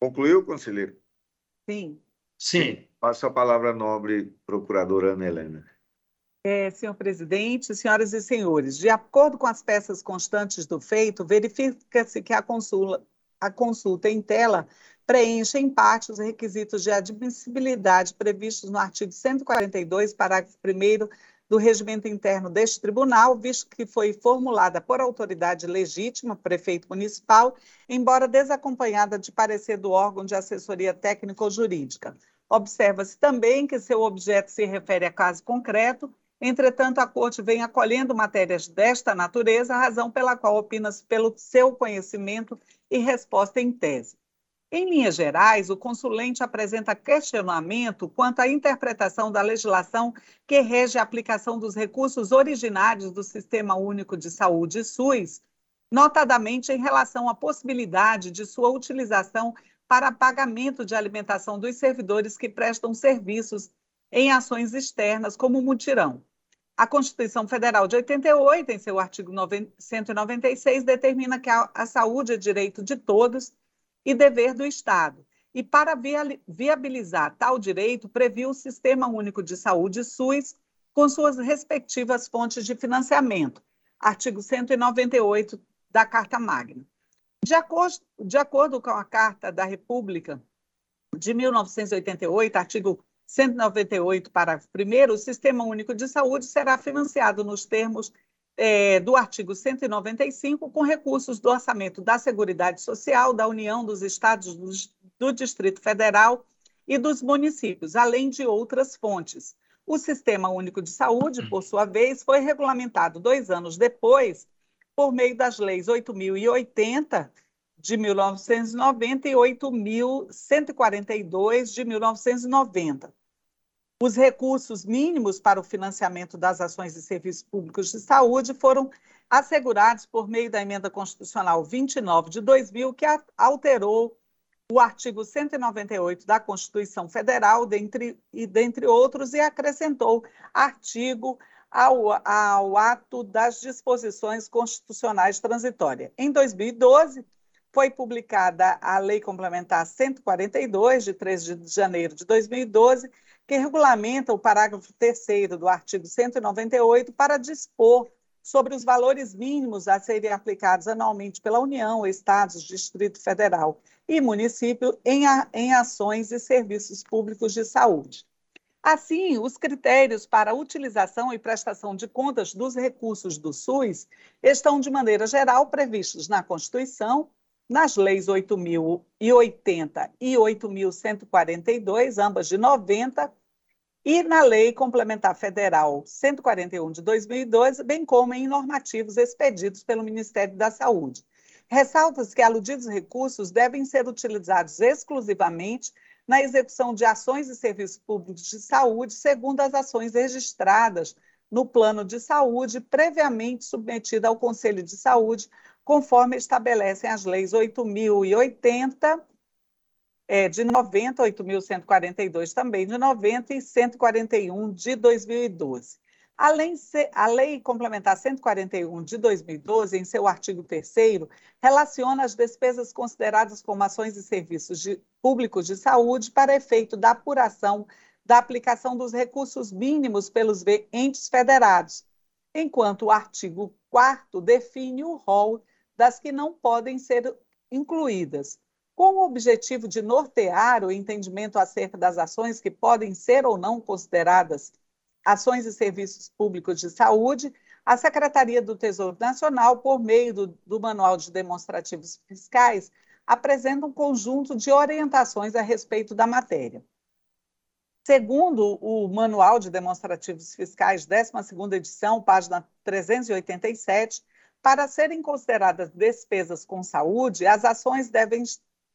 Concluiu, conselheiro? Sim. Sim. Passo a palavra à nobre procuradora Ana Helena. É, senhor presidente, senhoras e senhores, de acordo com as peças constantes do feito, verifica-se que a consulta, a consulta em tela preenche em parte os requisitos de admissibilidade previstos no artigo 142, parágrafo 1 do regimento interno deste tribunal, visto que foi formulada por autoridade legítima, prefeito municipal, embora desacompanhada de parecer do órgão de assessoria técnica ou jurídica. Observa-se também que seu objeto se refere a caso concreto Entretanto, a Corte vem acolhendo matérias desta natureza, razão pela qual opina-se pelo seu conhecimento e resposta em tese. Em linhas gerais, o consulente apresenta questionamento quanto à interpretação da legislação que rege a aplicação dos recursos originários do Sistema Único de Saúde, SUS, notadamente em relação à possibilidade de sua utilização para pagamento de alimentação dos servidores que prestam serviços em ações externas, como mutirão. A Constituição Federal de 88, em seu artigo 196, determina que a saúde é direito de todos e dever do Estado. E para viabilizar tal direito, previu o Sistema Único de Saúde, SUS, com suas respectivas fontes de financiamento. Artigo 198 da Carta Magna. De acordo, de acordo com a Carta da República de 1988, artigo 198, parágrafo 1, o Sistema Único de Saúde será financiado nos termos é, do artigo 195, com recursos do orçamento da Seguridade Social, da União dos Estados do, do Distrito Federal e dos municípios, além de outras fontes. O Sistema Único de Saúde, por sua vez, foi regulamentado dois anos depois, por meio das leis 8.080 de 1990 e 8.142 de 1990. Os recursos mínimos para o financiamento das ações e serviços públicos de saúde foram assegurados por meio da Emenda Constitucional 29 de 2000, que alterou o artigo 198 da Constituição Federal, dentre, e dentre outros, e acrescentou artigo ao, ao ato das disposições constitucionais transitórias. Em 2012, foi publicada a Lei Complementar 142, de 13 de janeiro de 2012, que regulamenta o parágrafo 3 do artigo 198 para dispor sobre os valores mínimos a serem aplicados anualmente pela União, Estados, Distrito Federal e município em, a, em ações e serviços públicos de saúde. Assim, os critérios para utilização e prestação de contas dos recursos do SUS estão, de maneira geral, previstos na Constituição, nas leis 8.080 e 8.142, ambas de 90, e na Lei Complementar Federal 141 de 2012, bem como em normativos expedidos pelo Ministério da Saúde. Ressalta-se que aludidos recursos devem ser utilizados exclusivamente na execução de ações e serviços públicos de saúde, segundo as ações registradas no plano de saúde, previamente submetida ao Conselho de Saúde, conforme estabelecem as leis 8.080 é, de 90, 8.142 também de 90 e 141 de 2012. Além a Lei Complementar 141 de 2012, em seu artigo 3 relaciona as despesas consideradas como ações e serviços de, públicos de saúde para efeito da apuração da aplicação dos recursos mínimos pelos entes federados, enquanto o artigo 4 define o rol das que não podem ser incluídas, com o objetivo de nortear o entendimento acerca das ações que podem ser ou não consideradas ações e serviços públicos de saúde, a Secretaria do Tesouro Nacional, por meio do, do Manual de Demonstrativos Fiscais, apresenta um conjunto de orientações a respeito da matéria. Segundo o Manual de Demonstrativos Fiscais, 12ª edição, página 387, para serem consideradas despesas com saúde, as ações devem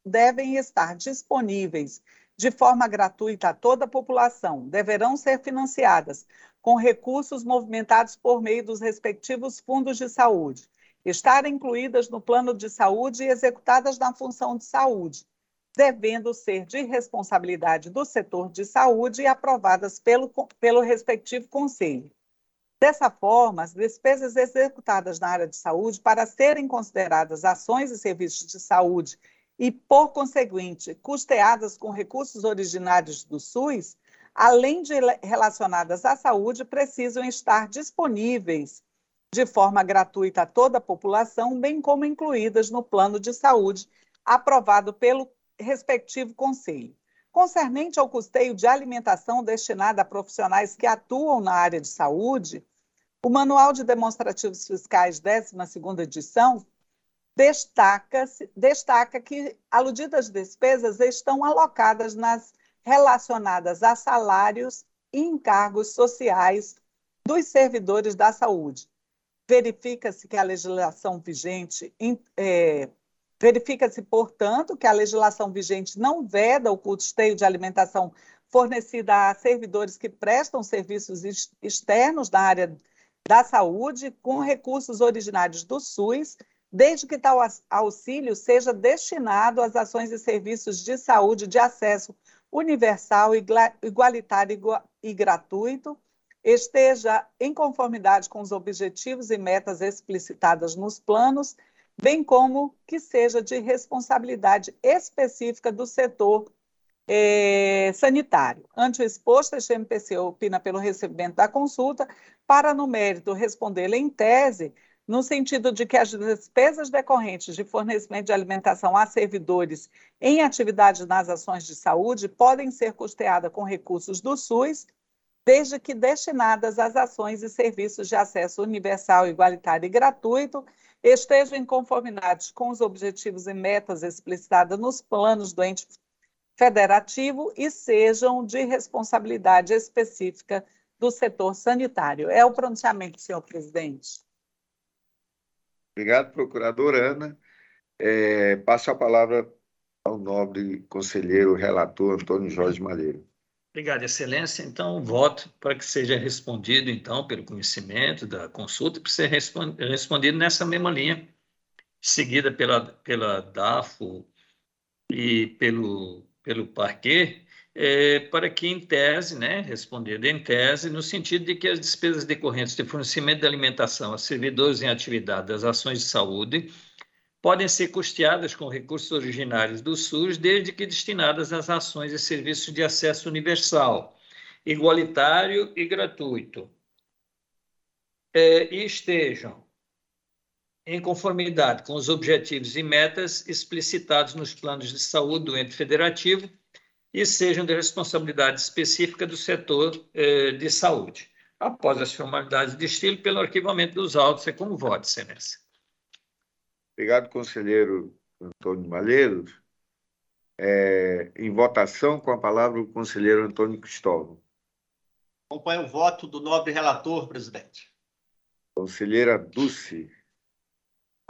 devem estar disponíveis de forma gratuita a toda a população, deverão ser financiadas com recursos movimentados por meio dos respectivos fundos de saúde, estar incluídas no plano de saúde e executadas na função de saúde, devendo ser de responsabilidade do setor de saúde e aprovadas pelo, pelo respectivo conselho. Dessa forma, as despesas executadas na área de saúde, para serem consideradas ações e serviços de saúde e, por conseguinte, custeadas com recursos originários do SUS, além de relacionadas à saúde, precisam estar disponíveis de forma gratuita a toda a população, bem como incluídas no plano de saúde aprovado pelo respectivo conselho. Concernente ao custeio de alimentação destinada a profissionais que atuam na área de saúde, o Manual de Demonstrativos Fiscais, 12ª edição, destaca, destaca que aludidas despesas estão alocadas nas relacionadas a salários e encargos sociais dos servidores da saúde. Verifica-se que a legislação vigente é, Verifica-se, portanto, que a legislação vigente não veda o custeio de alimentação fornecida a servidores que prestam serviços externos da área da saúde com recursos originários do SUS, desde que tal auxílio seja destinado às ações e serviços de saúde de acesso universal, igualitário e gratuito, esteja em conformidade com os objetivos e metas explicitadas nos planos bem como que seja de responsabilidade específica do setor é, sanitário. Ante o exposto, este MPC opina pelo recebimento da consulta para, no mérito, responder em tese, no sentido de que as despesas decorrentes de fornecimento de alimentação a servidores em atividades nas ações de saúde podem ser custeadas com recursos do SUS, desde que destinadas às ações e serviços de acesso universal, igualitário e gratuito estejam em conformidade com os objetivos e metas explicitadas nos planos do ente federativo e sejam de responsabilidade específica do setor sanitário. É o pronunciamento, senhor presidente. Obrigado, procuradora Ana. É, passo a palavra ao nobre conselheiro relator Antônio Jorge Malheiro. Obrigado, Excelência. Então, voto para que seja respondido, então, pelo conhecimento da consulta, para ser respondido nessa mesma linha, seguida pela, pela DAFO e pelo, pelo Parquet, é, para que, em tese, né, responder em tese, no sentido de que as despesas decorrentes de fornecimento de alimentação a servidores em atividade das ações de saúde podem ser custeadas com recursos originários do SUS, desde que destinadas às ações e serviços de acesso universal, igualitário e gratuito, é, e estejam em conformidade com os objetivos e metas explicitados nos planos de saúde do ente federativo e sejam de responsabilidade específica do setor é, de saúde. Após as formalidades de estilo, pelo arquivamento dos autos, é como voto, excelência. Obrigado, conselheiro Antônio Malheiros. É, em votação, com a palavra o conselheiro Antônio Cristóvão. Acompanho o voto do nobre relator, presidente. Conselheira Dulce.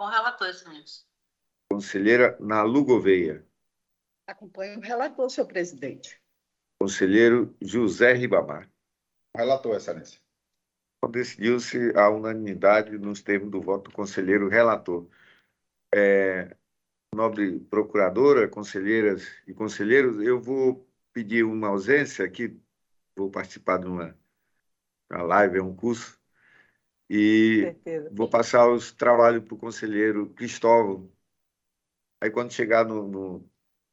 Com relator, excelência. Conselheira Nalu Gouveia. Acompanho o relator, senhor presidente. Conselheiro José Ribamar. Relator, excelência. Então, decidiu-se a unanimidade nos termos do voto do conselheiro relator é, nobre procuradora, conselheiras e conselheiros, eu vou pedir uma ausência aqui, vou participar de uma, uma live, é um curso, e vou passar os trabalhos para o conselheiro Cristóvão. Aí quando chegar no, no,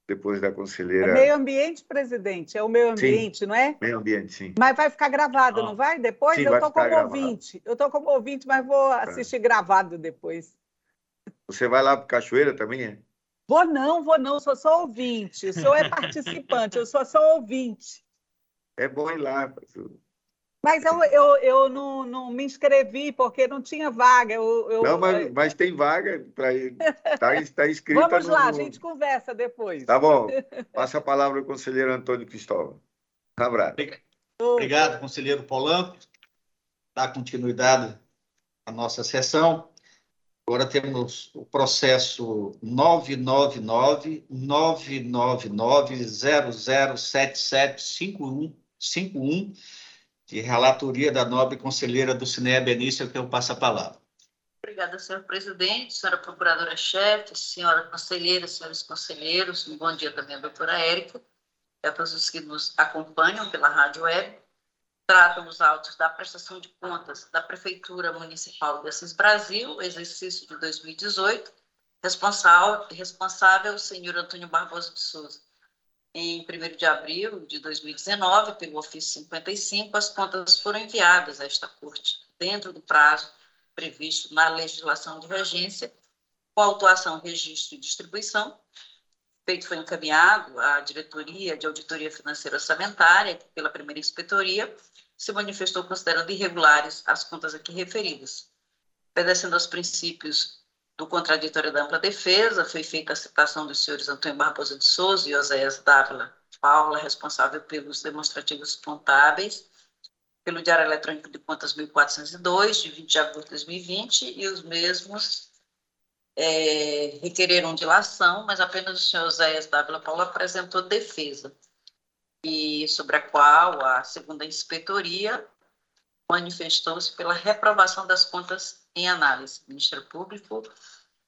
depois da conselheira. É meio ambiente, presidente, é o meio ambiente, sim, não é? Meio ambiente, sim. Mas vai ficar gravado, ah. não vai? Depois sim, eu estou como gravado. ouvinte. Eu estou como ouvinte, mas vou tá. assistir gravado depois. Você vai lá para Cachoeira também, é? Vou não, vou não, sou só ouvinte. O senhor é participante, eu sou só ouvinte. É bom ir lá. Mas eu, eu, eu não, não me inscrevi porque não tinha vaga. Eu, eu... Não, mas, mas tem vaga para ir. Está tá inscrita. Vamos no... lá, a gente conversa depois. Tá bom. Passa a palavra ao conselheiro Antônio Cristóvão. Um abraço. Obrigado, conselheiro Polanco. Dá continuidade à nossa sessão. Agora temos o processo 999-00775151, de relatoria da nobre conselheira do Cineia Benício, que eu passo a palavra. Obrigada, senhor presidente, senhora procuradora-chefe, senhora conselheira, senhores conselheiros, um bom dia também à doutora Érica, a todos os que nos acompanham pela rádio web tratam os autos da prestação de contas da Prefeitura Municipal de Assis Brasil, exercício de 2018, responsável, responsável o senhor Antônio Barbosa de Souza. Em 1 de abril de 2019, pelo ofício 55, as contas foram enviadas a esta corte, dentro do prazo previsto na legislação de regência, com autuação, registro e distribuição. Feito foi encaminhado à Diretoria de Auditoria Financeira Orçamentária, pela primeira inspetoria, se manifestou considerando irregulares as contas aqui referidas. Obedecendo aos princípios do contraditório da ampla defesa, foi feita a citação dos senhores Antônio Barbosa de Souza e Oséias Dávila Paula, responsável pelos demonstrativos contábeis, pelo Diário Eletrônico de Contas 1402, de 20 de agosto de 2020, e os mesmos é, requereram dilação, mas apenas o senhor Oséias Dávila Paula apresentou defesa, e sobre a qual a segunda inspetoria manifestou-se pela reprovação das contas em análise. O Ministério Público,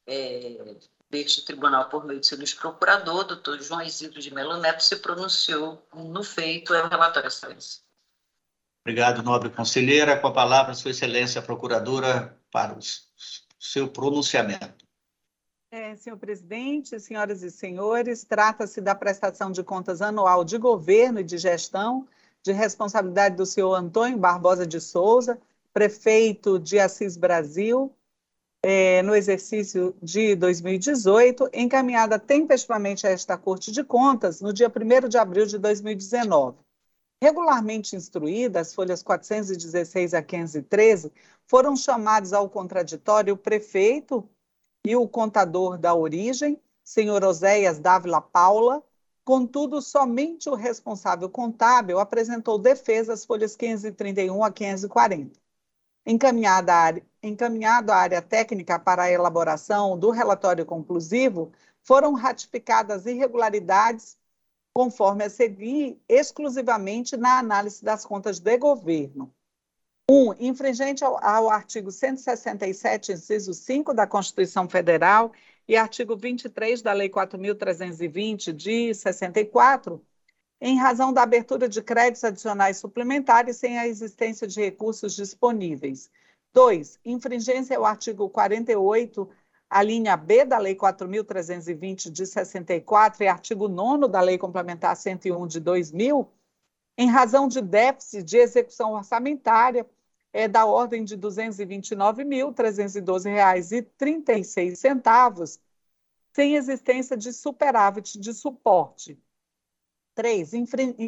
é, deste tribunal, por meio do seu procurador, doutor João Isidro de Melo Neto, se pronunciou no feito, é o relatório, excelência. Obrigado, nobre conselheira. Com a palavra, Sua Excelência, a Procuradora, para o seu pronunciamento. É, senhor presidente, senhoras e senhores, trata-se da prestação de contas anual de governo e de gestão de responsabilidade do senhor Antônio Barbosa de Souza, prefeito de Assis Brasil, é, no exercício de 2018, encaminhada tempestivamente a esta Corte de Contas no dia 1 de abril de 2019. Regularmente instruídas, as folhas 416 a 513, foram chamados ao contraditório o prefeito e o contador da origem, senhor Oséias Dávila Paula, Contudo, somente o responsável contábil apresentou defesa às folhas 531 a 540. Encaminhada à área, encaminhado à área técnica para a elaboração do relatório conclusivo, foram ratificadas irregularidades conforme a seguir exclusivamente na análise das contas de governo. 1. Um, infringente ao, ao artigo 167, inciso 5 da Constituição Federal e artigo 23 da Lei 4.320, de 64, em razão da abertura de créditos adicionais suplementares sem a existência de recursos disponíveis. 2. Infringência ao artigo 48, a linha B da Lei 4.320, de 64, e artigo 9 da Lei Complementar 101, de 2000, em razão de déficit de execução orçamentária é da ordem de R$ 229.312,36, sem existência de superávit de suporte. 3.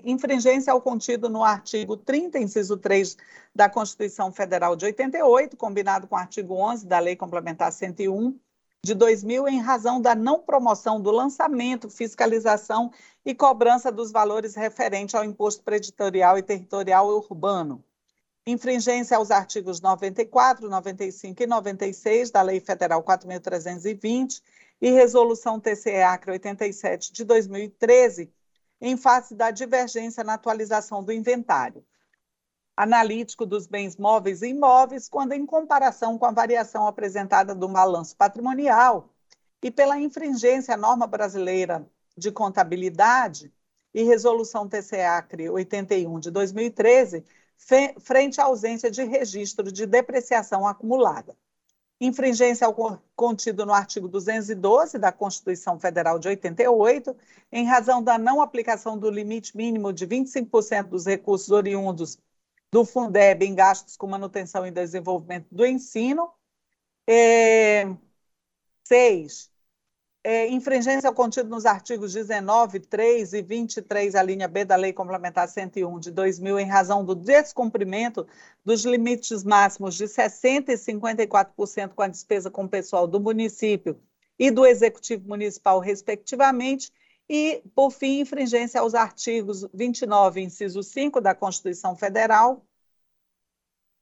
Infringência ao contido no artigo 30, inciso 3 da Constituição Federal de 88, combinado com o artigo 11 da Lei Complementar 101 de 2000, em razão da não promoção do lançamento, fiscalização e cobrança dos valores referentes ao imposto preditorial e territorial urbano infringência aos artigos 94, 95 e 96 da Lei Federal 4.320 e Resolução TCE-ACRE 87 de 2013, em face da divergência na atualização do inventário analítico dos bens móveis e imóveis, quando em comparação com a variação apresentada do balanço patrimonial e pela infringência à norma brasileira de contabilidade e resolução TCE-ACRE 81 de 2013, frente à ausência de registro de depreciação acumulada. Infringência ao contido no artigo 212 da Constituição Federal de 88, em razão da não aplicação do limite mínimo de 25% dos recursos oriundos do Fundeb em gastos com manutenção e desenvolvimento do ensino. É, seis, é, infringência ao contido nos artigos 19, 3 e 23, a linha B da Lei Complementar 101 de 2000, em razão do descumprimento dos limites máximos de 60% e 54% com a despesa com o pessoal do município e do Executivo Municipal, respectivamente, e, por fim, infringência aos artigos 29, inciso 5 da Constituição Federal,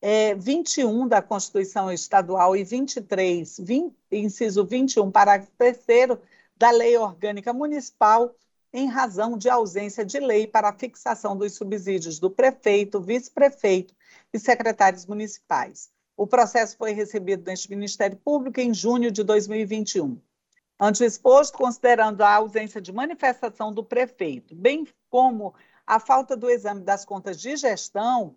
é, 21 da Constituição Estadual e 23, 20, inciso 21, parágrafo 3 da Lei Orgânica Municipal, em razão de ausência de lei para a fixação dos subsídios do prefeito, vice-prefeito e secretários municipais. O processo foi recebido neste Ministério Público em junho de 2021. Ante o exposto, considerando a ausência de manifestação do prefeito, bem como a falta do exame das contas de gestão,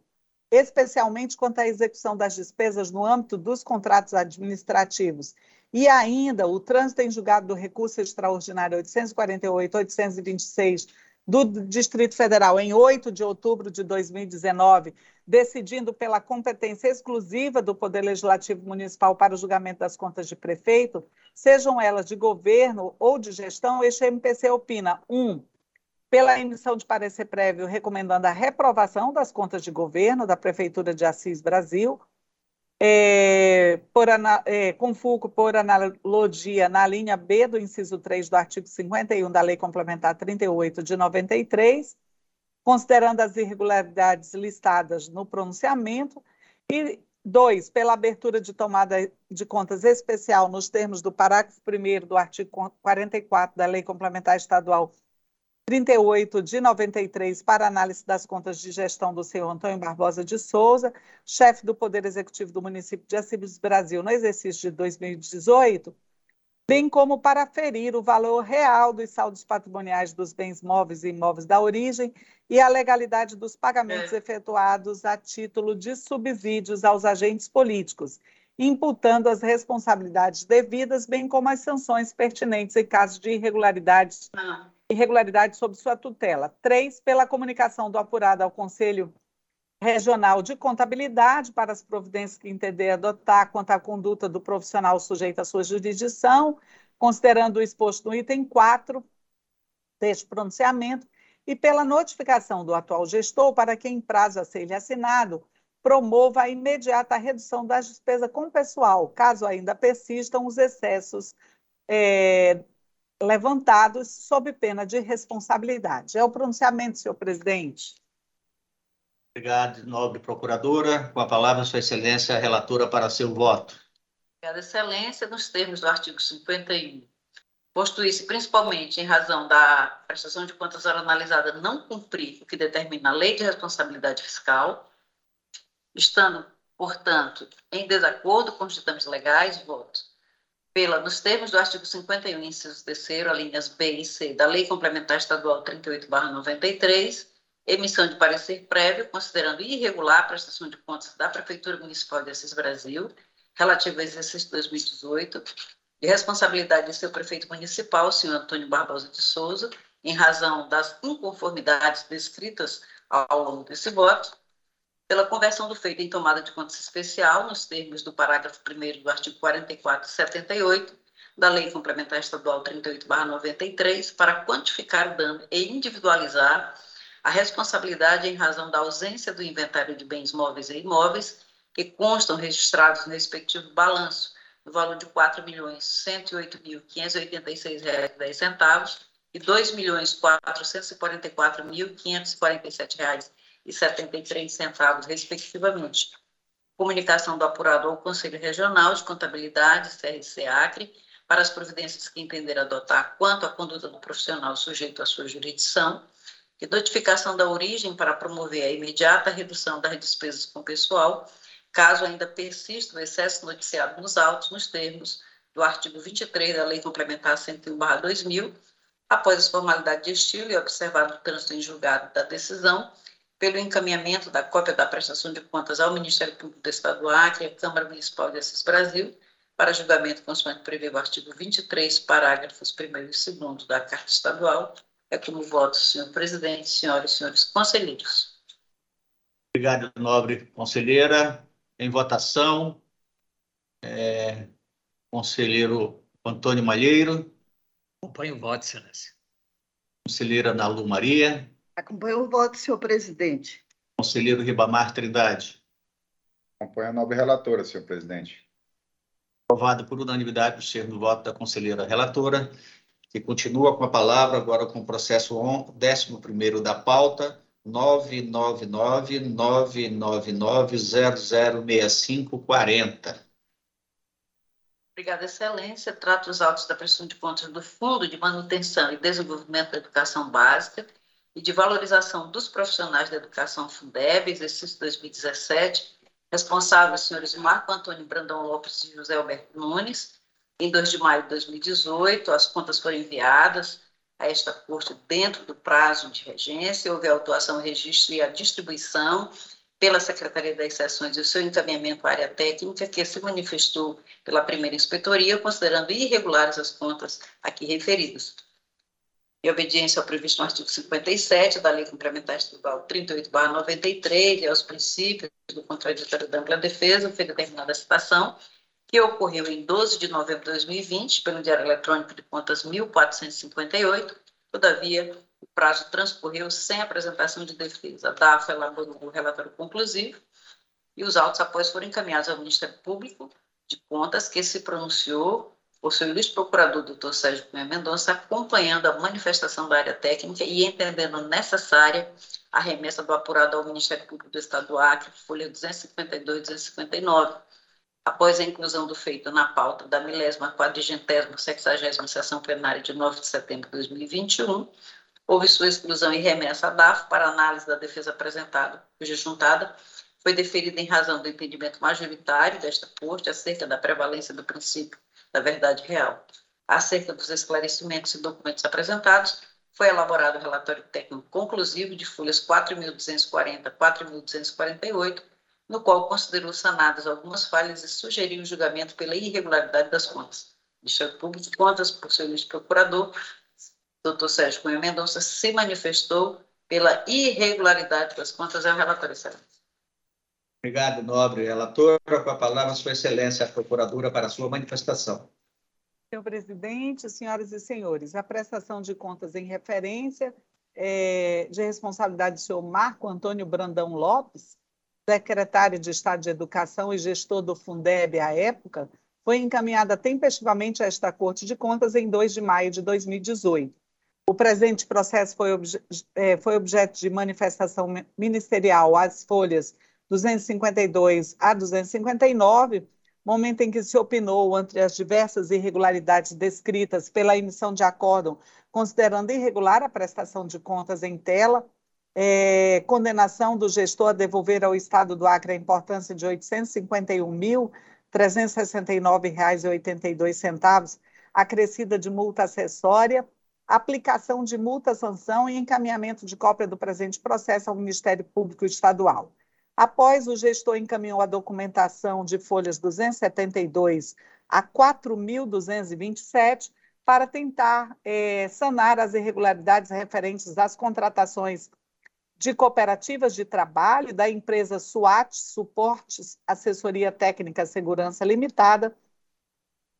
especialmente quanto à execução das despesas no âmbito dos contratos administrativos. E ainda o trânsito em julgado do recurso extraordinário 848-826 do Distrito Federal em 8 de outubro de 2019, decidindo pela competência exclusiva do Poder Legislativo Municipal para o julgamento das contas de prefeito, sejam elas de governo ou de gestão, este MPC opina: 1. Um, pela emissão de parecer prévio recomendando a reprovação das contas de governo da Prefeitura de Assis Brasil, é, por, é, por analogia na linha B do inciso 3 do artigo 51 da Lei Complementar 38 de 93, considerando as irregularidades listadas no pronunciamento, e dois, pela abertura de tomada de contas especial nos termos do parágrafo 1 do artigo 44 da Lei Complementar Estadual 38 de 93 para análise das contas de gestão do senhor Antônio Barbosa de Souza, chefe do Poder Executivo do município de Assis Brasil no exercício de 2018, bem como para aferir o valor real dos saldos patrimoniais dos bens móveis e imóveis da origem e a legalidade dos pagamentos é. efetuados a título de subsídios aos agentes políticos, imputando as responsabilidades devidas, bem como as sanções pertinentes em caso de irregularidades ah irregularidade sob sua tutela. Três, pela comunicação do apurado ao Conselho Regional de Contabilidade para as providências que entender adotar quanto à conduta do profissional sujeito à sua jurisdição, considerando o exposto no item 4 deste pronunciamento, e pela notificação do atual gestor para que, em prazo a ser assinado, promova a imediata redução das despesas com pessoal, caso ainda persistam os excessos é, levantados sob pena de responsabilidade. É o pronunciamento, senhor presidente. Obrigado, nobre procuradora. Com a palavra, Sua Excelência, a relatora para seu voto. Obrigada, Excelência. Nos termos do artigo 51, posto isso principalmente em razão da prestação de contas analisada não cumprir o que determina a Lei de Responsabilidade Fiscal, estando, portanto, em desacordo com os ditames legais, voto pela, nos termos do artigo 51, inciso 3 alíneas B e C da Lei Complementar Estadual 38/93, emissão de parecer prévio considerando irregular a prestação de contas da Prefeitura Municipal de Assis Brasil, relativa ao exercício de 2018, de responsabilidade de seu prefeito municipal, senhor Antônio Barbosa de Souza, em razão das inconformidades descritas ao longo desse voto, pela conversão do feito em tomada de contas especial, nos termos do parágrafo 1 do artigo 44 e 78 da Lei Complementar Estadual 38/93, para quantificar o dano e individualizar a responsabilidade em razão da ausência do inventário de bens móveis e imóveis que constam registrados no respectivo balanço, no valor de R$ 4.108.586,10 e R$ 2.444.547,10 e 73 centavos, respectivamente. Comunicação do apurado ao Conselho Regional de Contabilidade, CRC Acre, para as providências que entender adotar quanto à conduta do profissional sujeito à sua jurisdição, e notificação da origem para promover a imediata redução das despesas com pessoal, caso ainda persista o excesso noticiado nos autos, nos termos do artigo 23 da Lei Complementar 101/2000, após as formalidades de estilo e observado o trânsito em julgado da decisão, pelo encaminhamento da cópia da prestação de contas ao Ministério Público do Estado do Acre e à Câmara Municipal de Assis Brasil, para julgamento consoante prevê o artigo 23, parágrafos 1 e 2 da Carta Estadual. É como voto, senhor presidente, senhoras e senhores conselheiros. Obrigado, nobre conselheira. Em votação, é, conselheiro Antônio Malheiro. Acompanho o voto, excelência. Conselheira Nalu Maria. Acompanho o voto, senhor presidente. Conselheiro Ribamar Trindade. Acompanho a nobre relatora, senhor presidente. Aprovado por unanimidade o ser do voto da conselheira relatora, que continua com a palavra agora com o processo 11 da pauta, 999-999-006540. Obrigada, Excelência. Trato os autos da prestação de contas do Fundo de Manutenção e Desenvolvimento da Educação Básica e de valorização dos profissionais da educação Fundeb, exercício 2017, responsáveis senhores Marco Antônio Brandão Lopes e José Alberto Nunes. Em 2 de maio de 2018, as contas foram enviadas a esta corte dentro do prazo de regência, houve a autuação, registro e a distribuição pela Secretaria das Seções e o seu encaminhamento à área técnica, que se manifestou pela primeira inspetoria, considerando irregulares as contas aqui referidas. Em obediência ao previsto no artigo 57 da Lei Complementar Estadual 38-93 e aos princípios do contraditório da ampla defesa, foi determinada a citação, que ocorreu em 12 de novembro de 2020, pelo Diário Eletrônico de Contas 1458, todavia, o prazo transcorreu sem apresentação de defesa. A DAF elaborou o relatório conclusivo e os autos após foram encaminhados ao Ministério Público de Contas, que se pronunciou por seu ilustre procurador, doutor Sérgio Cunha Mendonça, acompanhando a manifestação da área técnica e entendendo necessária a remessa do apurado ao Ministério Público do Estado do Acre, folha 252 e 259, após a inclusão do feito na pauta da milésima quadrigentésima sexagésima sessão plenária de 9 de setembro de 2021, houve sua exclusão e remessa à DAF para análise da defesa apresentada, cuja juntada. Foi deferida em razão do entendimento majoritário desta Corte acerca da prevalência do princípio da verdade real. Acerca dos esclarecimentos e documentos apresentados, foi elaborado o relatório técnico conclusivo de folhas 4.240 a 4.248, no qual considerou sanadas algumas falhas e sugeriu o julgamento pela irregularidade das contas. Ministério Público de Contas, por seu procurador, doutor Sérgio Cunha Mendonça se manifestou pela irregularidade das contas. É o relatório, excelência. Obrigado, nobre relator. Com a palavra, Sua Excelência, a Procuradora, para a sua manifestação. Senhor presidente, senhoras e senhores, a prestação de contas em referência é, de responsabilidade do senhor Marco Antônio Brandão Lopes, secretário de Estado de Educação e gestor do Fundeb à época, foi encaminhada tempestivamente a esta Corte de Contas em 2 de maio de 2018. O presente processo foi, obje é, foi objeto de manifestação ministerial às folhas 252 a 259, momento em que se opinou entre as diversas irregularidades descritas pela emissão de acórdão, considerando irregular a prestação de contas em tela, é, condenação do gestor a devolver ao Estado do Acre a importância de R$ 851.369,82, acrescida de multa acessória, aplicação de multa-sanção e encaminhamento de cópia do presente processo ao Ministério Público Estadual. Após o gestor encaminhou a documentação de folhas 272 a 4.227 para tentar é, sanar as irregularidades referentes às contratações de cooperativas de trabalho da empresa SUAT, Suportes Assessoria Técnica Segurança Limitada,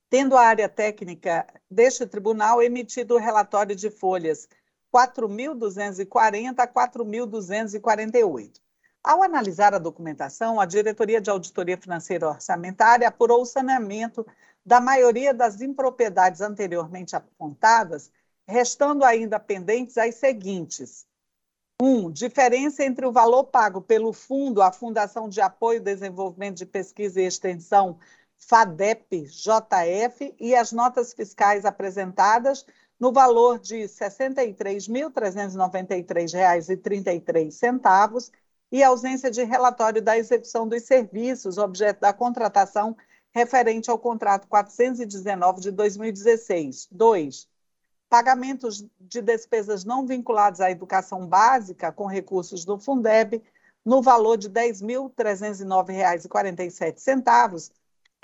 tendo a área técnica deste tribunal emitido o relatório de folhas 4.240 a 4.248. Ao analisar a documentação, a Diretoria de Auditoria Financeira Orçamentária apurou o saneamento da maioria das impropriedades anteriormente apontadas, restando ainda pendentes as seguintes: 1. Um, diferença entre o valor pago pelo Fundo, a Fundação de Apoio e Desenvolvimento de Pesquisa e Extensão, FADEP-JF, e as notas fiscais apresentadas no valor de R$ 63.393,33 e ausência de relatório da execução dos serviços, objeto da contratação referente ao contrato 419 de 2016. 2 pagamentos de despesas não vinculadas à educação básica com recursos do Fundeb no valor de R$ 10.309,47,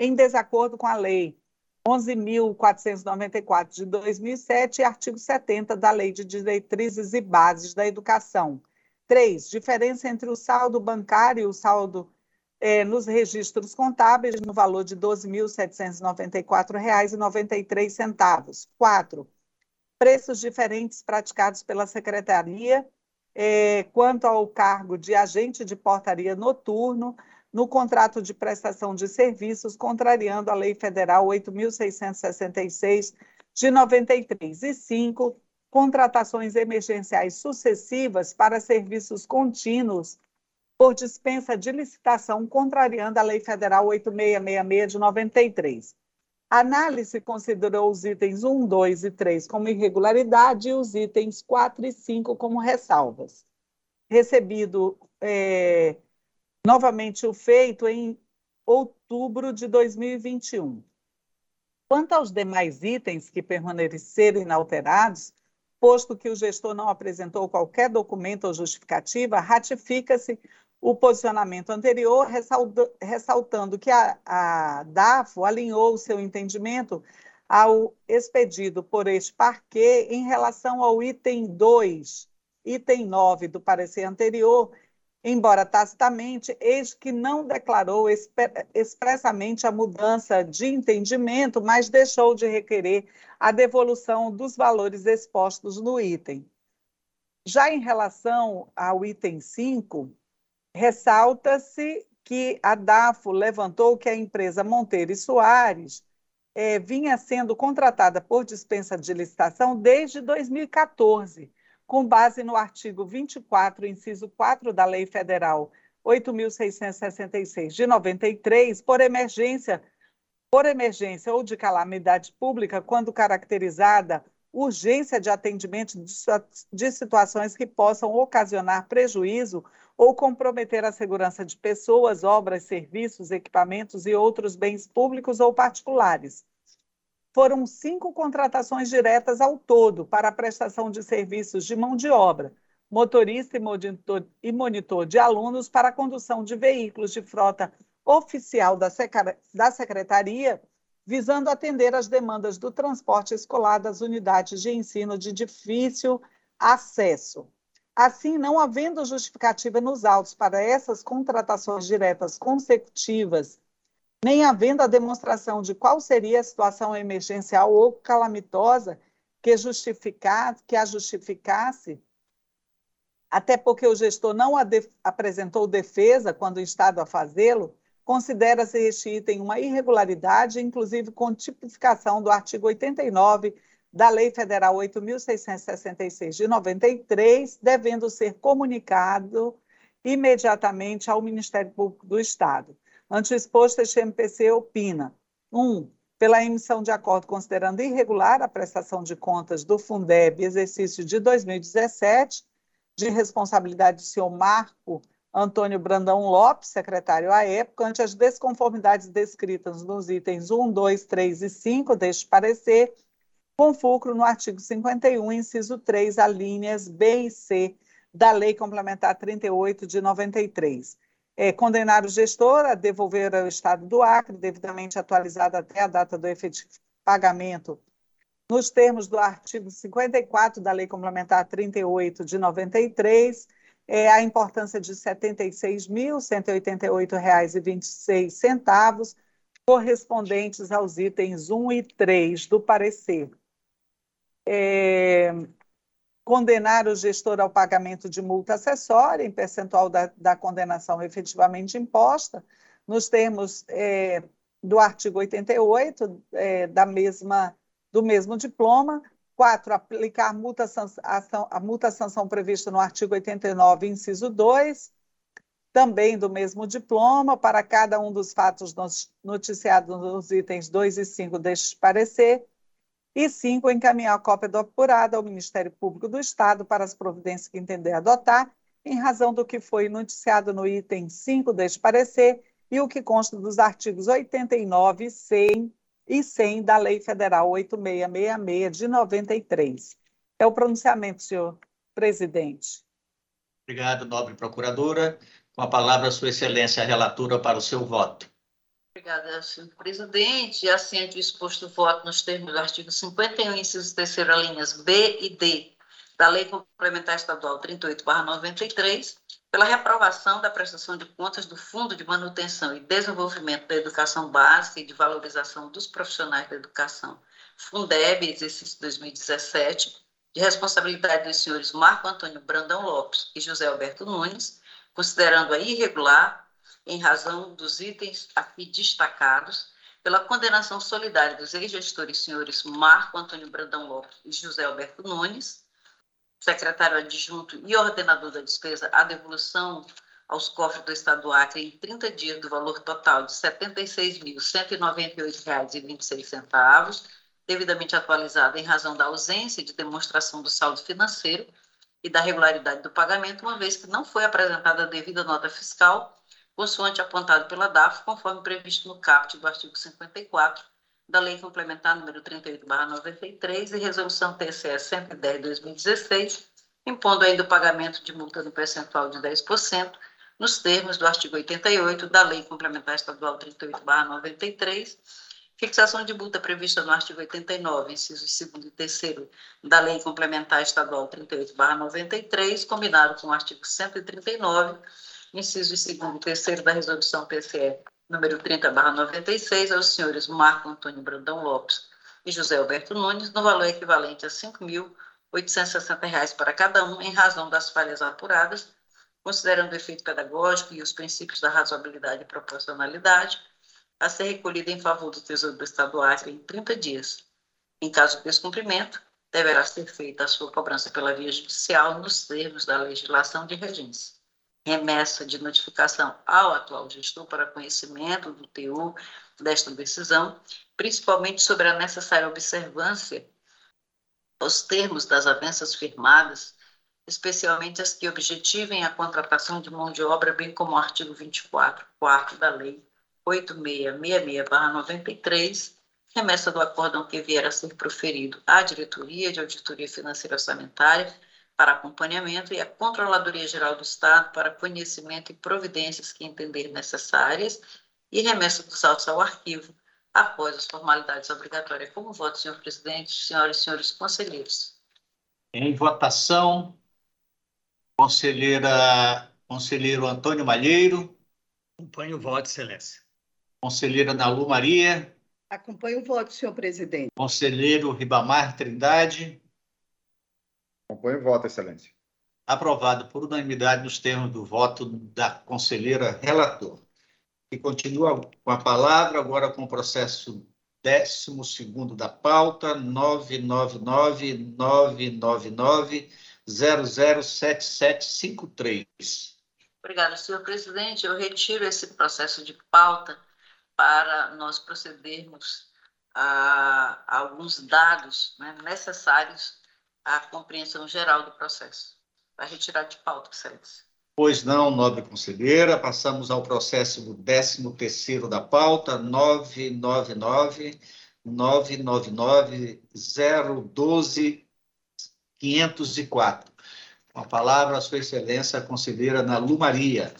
em desacordo com a Lei 11.494 de 2007 e artigo 70 da Lei de Diretrizes e Bases da Educação. 3. Diferença entre o saldo bancário e o saldo eh, nos registros contábeis no valor de R$ 12.794,93. 4 preços diferentes praticados pela Secretaria é, quanto ao cargo de agente de portaria noturno no contrato de prestação de serviços, contrariando a Lei Federal 8.666 de 93. E cinco, contratações emergenciais sucessivas para serviços contínuos por dispensa de licitação, contrariando a Lei Federal 8666 de 93. A análise considerou os itens 1, 2 e 3 como irregularidade e os itens 4 e 5 como ressalvas. Recebido é, novamente o feito em outubro de 2021. Quanto aos demais itens que permaneceram inalterados, posto que o gestor não apresentou qualquer documento ou justificativa, ratifica-se o posicionamento anterior, ressaltando que a, a DAFO alinhou o seu entendimento ao expedido por este parquê em relação ao item 2, item 9 do parecer anterior, embora tacitamente, eis que não declarou expressamente a mudança de entendimento, mas deixou de requerer a devolução dos valores expostos no item. Já em relação ao item 5, ressalta-se que a DAFO levantou que a empresa Monteiro e Soares é, vinha sendo contratada por dispensa de licitação desde 2014, com base no artigo 24, inciso 4 da Lei Federal 8.666 de 93, por emergência, por emergência ou de calamidade pública, quando caracterizada urgência de atendimento de situações que possam ocasionar prejuízo ou comprometer a segurança de pessoas, obras, serviços, equipamentos e outros bens públicos ou particulares foram cinco contratações diretas ao todo para a prestação de serviços de mão de obra, motorista e monitor, e monitor de alunos para a condução de veículos de frota oficial da, da Secretaria, visando atender às demandas do transporte escolar das unidades de ensino de difícil acesso. Assim, não havendo justificativa nos autos para essas contratações diretas consecutivas nem havendo a demonstração de qual seria a situação emergencial ou calamitosa que, justificasse, que a justificasse, até porque o gestor não apresentou defesa quando instado a fazê-lo, considera-se este item uma irregularidade, inclusive com tipificação do artigo 89 da Lei Federal 8.666 de 93, devendo ser comunicado imediatamente ao Ministério Público do Estado. Ante exposto, este MPC opina: 1. Um, pela emissão de acordo considerando irregular a prestação de contas do Fundeb exercício de 2017, de responsabilidade do senhor Marco Antônio Brandão Lopes, secretário à época, ante as desconformidades descritas nos itens 1, 2, 3 e 5 deste parecer, com fulcro no artigo 51, inciso 3, alíneas B e C da Lei Complementar 38 de 93 é, condenar o gestor a devolver ao Estado do Acre, devidamente atualizado até a data do efetivo pagamento, nos termos do artigo 54 da Lei Complementar 38 de 93, é, a importância de R$ 76.188,26, correspondentes aos itens 1 e 3 do parecer. É, condenar o gestor ao pagamento de multa acessória em percentual da, da condenação efetivamente imposta, nos termos é, do artigo 88 é, da mesma, do mesmo diploma. Quatro, aplicar multa, sanção, a multa sanção prevista no artigo 89, inciso 2, também do mesmo diploma, para cada um dos fatos noticiados nos itens 2 e 5 deste parecer, e cinco, encaminhar a cópia do apurado ao Ministério Público do Estado para as providências que entender adotar, em razão do que foi noticiado no item 5 deste parecer e o que consta dos artigos 89 100 e 100 da Lei Federal 8666 de 93. É o pronunciamento, senhor presidente. Obrigado, nobre procuradora. Com a palavra, Sua Excelência, a relatora, para o seu voto. Obrigada, senhor presidente. Assente o exposto voto nos termos do artigo 51, inciso 3 linhas B e D da Lei Complementar Estadual 38/93, pela reprovação da prestação de contas do Fundo de Manutenção e Desenvolvimento da Educação Básica e de Valorização dos Profissionais da Educação, Fundeb, exercício 2017, de responsabilidade dos senhores Marco Antônio Brandão Lopes e José Alberto Nunes, considerando-a irregular em razão dos itens aqui destacados, pela condenação solidária dos ex-gestores senhores Marco Antônio Brandão Lopes e José Alberto Nunes, secretário adjunto e ordenador da despesa, a devolução aos cofres do Estado do Acre em 30 dias do valor total de R$ 76.198,26, devidamente atualizado em razão da ausência de demonstração do saldo financeiro e da regularidade do pagamento, uma vez que não foi apresentada a devida nota fiscal consoante apontado pela DAF, conforme previsto no caput do artigo 54 da Lei Complementar número 38/93 e Resolução TCE 110/2016, impondo ainda o pagamento de multa no percentual de 10% nos termos do artigo 88 da Lei Complementar Estadual 38/93, fixação de multa prevista no artigo 89, incisos 2 e 3 da Lei Complementar Estadual 38/93, combinado com o artigo 139, incisos 2 e 3 da Resolução PCE número 30/96 aos senhores Marco Antônio Brandão Lopes e José Alberto Nunes, no valor equivalente a R$ 5.860 para cada um, em razão das falhas apuradas considerando o efeito pedagógico e os princípios da razoabilidade e proporcionalidade, a ser recolhida em favor do Tesouro do Estado do Acre em 30 dias. Em caso de descumprimento, deverá ser feita a sua cobrança pela via judicial nos termos da legislação de regência. Remessa de notificação ao atual gestor para conhecimento do TU desta decisão, principalmente sobre a necessária observância aos termos das avanças firmadas especialmente as que objetivem a contratação de mão de obra, bem como o artigo 24, 4 da Lei 8666-93, remessa do acórdão que vier a ser proferido à Diretoria de Auditoria Financeira Orçamentária para acompanhamento e à Controladoria Geral do Estado para conhecimento e providências que entender necessárias e remessa dos autos ao arquivo após as formalidades obrigatórias. Como voto, senhor presidente, senhoras e senhores conselheiros. Em votação, Conselheira, conselheiro Antônio Malheiro. Acompanho o voto, excelência. Conselheira Nalu Maria. Acompanho o voto, senhor presidente. Conselheiro Ribamar Trindade. Acompanho o voto, excelência. Aprovado por unanimidade nos termos do voto da conselheira relator. E continua com a palavra agora com o processo 12 da pauta, 999 999 007753. Obrigada, senhor presidente. Eu retiro esse processo de pauta para nós procedermos a, a alguns dados né, necessários à compreensão geral do processo. Para retirar de pauta, excelência. Pois não, nobre conselheira. Passamos ao processo do 13º da pauta, 999 999 012 504. Com a palavra, a Sua Excelência, a conselheira Nalu Maria.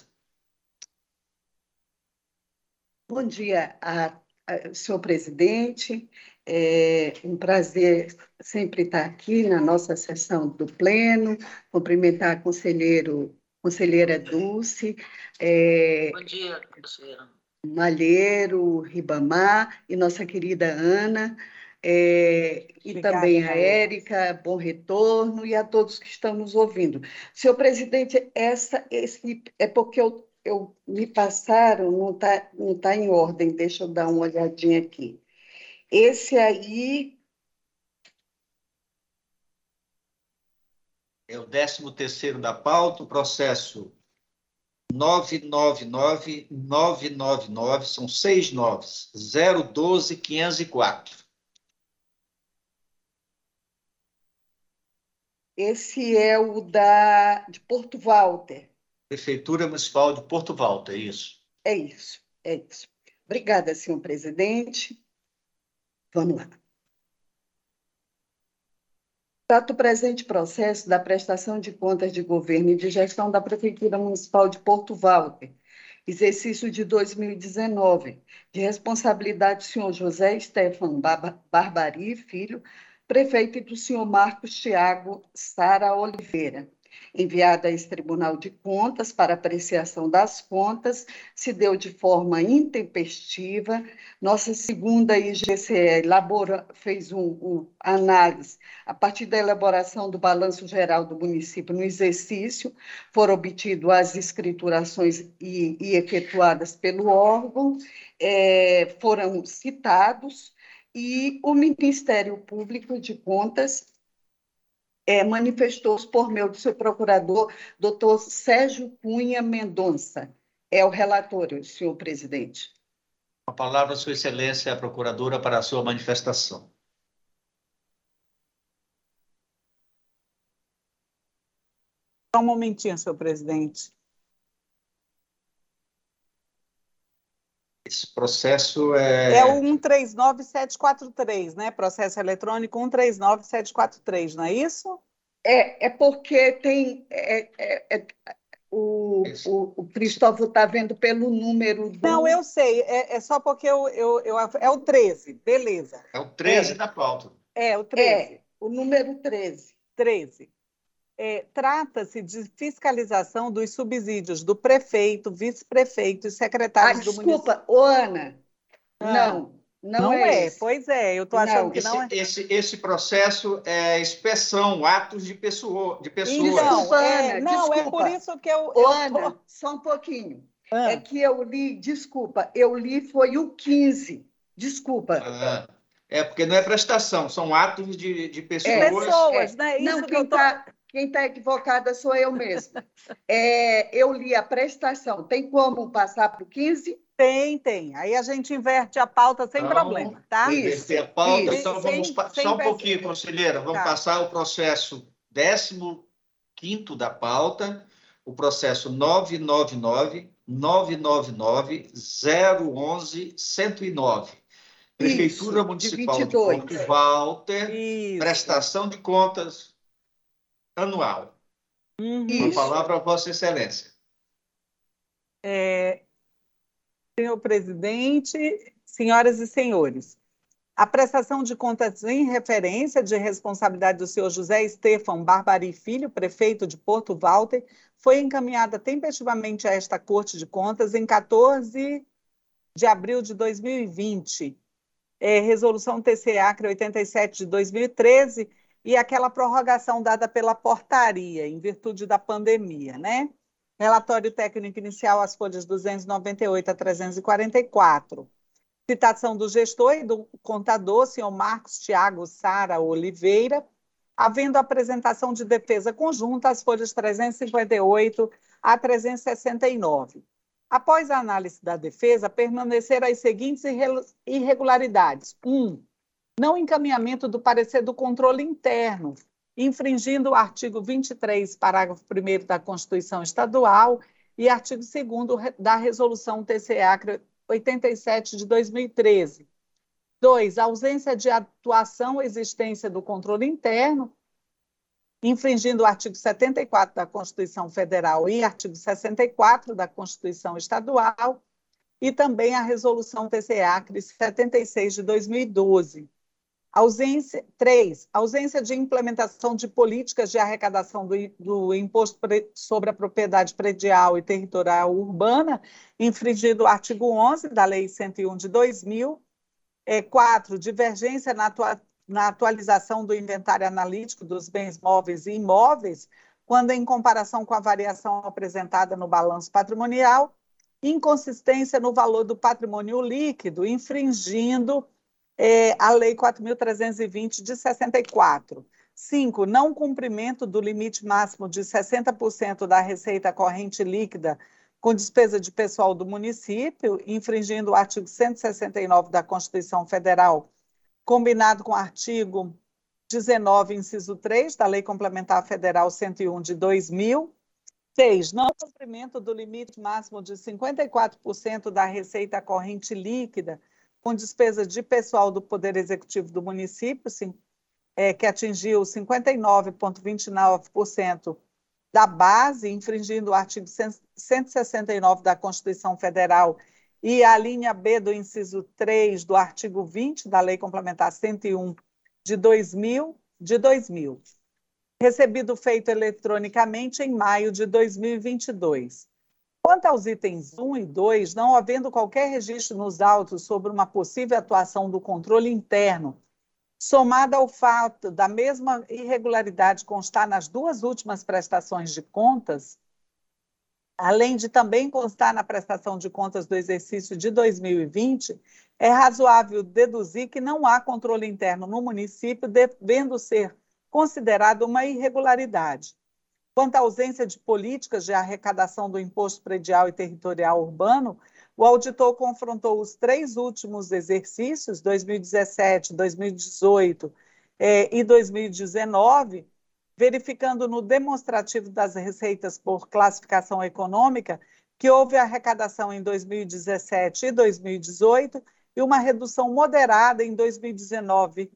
Bom dia, a, a, senhor presidente. É um prazer sempre estar aqui na nossa sessão do Pleno, cumprimentar a conselheiro, conselheira Dulce. É, Bom dia, conselheira. Malheiro, Ribamar e nossa querida Ana é, e Obrigada, também a Érica, bom retorno, e a todos que estão nos ouvindo. Senhor presidente, essa, esse, é porque eu, eu me passaram, não está não tá em ordem, deixa eu dar uma olhadinha aqui. Esse aí. É o 13 terceiro da pauta, o processo 999-999, são seis noves, 012 504. Esse é o da, de Porto Walter. Prefeitura Municipal de Porto Walter, é isso? É isso, é isso. Obrigada, senhor presidente. Vamos lá. Trata o presente processo da prestação de contas de governo e de gestão da Prefeitura Municipal de Porto Walter, exercício de 2019, de responsabilidade do senhor José Stefan Barbari, filho, prefeito e do senhor Marcos Tiago Sara Oliveira enviada a esse Tribunal de Contas para apreciação das contas, se deu de forma intempestiva. Nossa segunda IGCE elabora, fez um, um análise a partir da elaboração do balanço geral do município no exercício, foram obtidas as escriturações e, e efetuadas pelo órgão, é, foram citados e o Ministério Público de Contas é, manifestou-se por meio do seu procurador, doutor Sérgio Cunha Mendonça. É o relatório, senhor presidente. A palavra, Sua Excelência, a procuradora, para a sua manifestação. Só um momentinho, senhor presidente. Esse processo é. É o 139743, né? Processo eletrônico 139743, não é isso? É, é porque tem. É, é, é, o, o, o Cristóvão está vendo pelo número do... Não, eu sei, é, é só porque eu, eu, eu, é o 13, beleza. É o 13 é. da pauta. É, o 13. É, o número 13. 13. É, Trata-se de fiscalização dos subsídios do prefeito, vice-prefeito e secretários ah, do município. Desculpa, Ana, ah. não, não, não é, é pois é, eu estou achando não, que esse, não é. Esse, esse processo é inspeção, atos de, pessoa, de pessoas. Então, é, não, é por isso que eu. eu Ana, tô... só um pouquinho. Ah. É que eu li, desculpa, eu li foi o 15. Desculpa. Ah, é, porque não é prestação, são atos de, de pessoas. É, pessoas, né? Isso não, quem está tô... quem tá equivocada sou eu mesma. é, eu li a prestação. Tem como passar para o 15? Tem, tem. Aí a gente inverte a pauta sem então, problema, tá? Inverter a pauta, isso. então vamos sem, só sem um pouquinho, conselheira, vamos tá. passar o processo 15 da pauta, o processo 999 999 011 109. Prefeitura isso, Municipal de, de Porto Walter, isso. prestação de contas anual. Uhum. Uma palavra a Vossa Excelência. É, senhor presidente, senhoras e senhores. A prestação de contas em referência de responsabilidade do senhor José Estefão Barbari Filho, prefeito de Porto Walter, foi encaminhada tempestivamente a esta Corte de Contas em 14 de abril de 2020. É, resolução TCA 87 de 2013 e aquela prorrogação dada pela portaria, em virtude da pandemia, né? Relatório técnico inicial, as folhas 298 a 344. Citação do gestor e do contador, senhor Marcos Tiago Sara Oliveira, havendo apresentação de defesa conjunta, as folhas 358 a 369. Após a análise da defesa, permaneceram as seguintes irregularidades. 1. Um, não encaminhamento do parecer do controle interno, infringindo o artigo 23, parágrafo 1 da Constituição Estadual e artigo 2 da Resolução TCA 87 de 2013. 2. Ausência de atuação ou existência do controle interno, infringindo o artigo 74 da Constituição Federal e artigo 64 da Constituição Estadual, e também a Resolução TCA 76 de 2012. Ausência, três, ausência de implementação de políticas de arrecadação do, do imposto sobre a propriedade predial e territorial urbana, infringido o artigo 11 da Lei 101 de 2000. É, quatro, divergência na, atua, na atualização do inventário analítico dos bens móveis e imóveis, quando em comparação com a variação apresentada no balanço patrimonial, inconsistência no valor do patrimônio líquido, infringindo é, a Lei 4.320 de 64. Cinco, não cumprimento do limite máximo de 60% da receita corrente líquida com despesa de pessoal do município, infringindo o artigo 169 da Constituição Federal, combinado com o artigo 19, inciso 3 da Lei Complementar Federal 101 de 2000. Seis, não cumprimento do limite máximo de 54% da receita corrente líquida com despesa de pessoal do Poder Executivo do município, sim, é, que atingiu 59,29% da base, infringindo o artigo 169 da Constituição Federal e a linha B do inciso 3 do artigo 20 da Lei Complementar 101 de 2000, de 2000. Recebido feito eletronicamente em maio de 2022. Quanto aos itens 1 e 2, não havendo qualquer registro nos autos sobre uma possível atuação do controle interno, somada ao fato da mesma irregularidade constar nas duas últimas prestações de contas, além de também constar na prestação de contas do exercício de 2020, é razoável deduzir que não há controle interno no município, devendo ser considerado uma irregularidade. Quanto à ausência de políticas de arrecadação do imposto predial e territorial urbano, o auditor confrontou os três últimos exercícios, 2017, 2018 eh, e 2019, verificando no demonstrativo das receitas por classificação econômica que houve arrecadação em 2017 e 2018 e uma redução moderada em 2019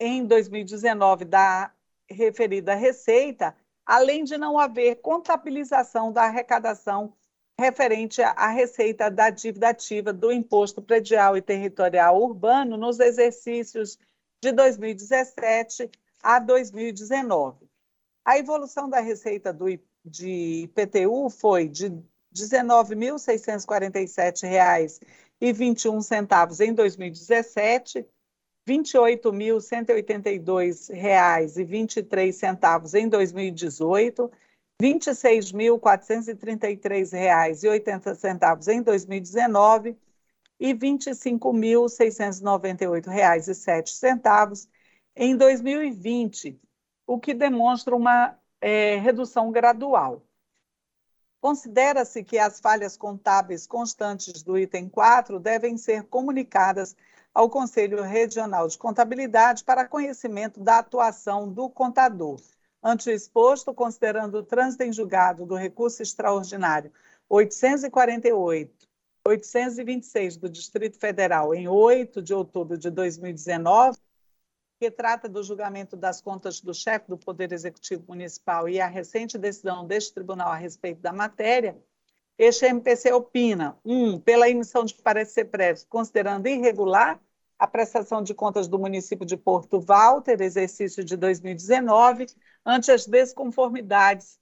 em 2019 da referida receita além de não haver contabilização da arrecadação referente à receita da dívida ativa do Imposto Predial e Territorial Urbano nos exercícios de 2017 a 2019. A evolução da receita do, de IPTU foi de R$ 19.647,21 em 2017, R$ 28.182,23 em 2018, R$ 26.433,80 em 2019 e R$ 25.698,07 em 2020, o que demonstra uma é, redução gradual. Considera-se que as falhas contábeis constantes do item 4 devem ser comunicadas ao Conselho Regional de Contabilidade para conhecimento da atuação do contador. Ante o exposto, considerando o trânsito em julgado do recurso extraordinário 848 826 do Distrito Federal em 8 de outubro de 2019, que trata do julgamento das contas do chefe do Poder Executivo Municipal e a recente decisão deste tribunal a respeito da matéria, este MPC opina, um, pela emissão de parecer prévio, considerando irregular a prestação de contas do município de Porto Walter, exercício de 2019, ante as desconformidades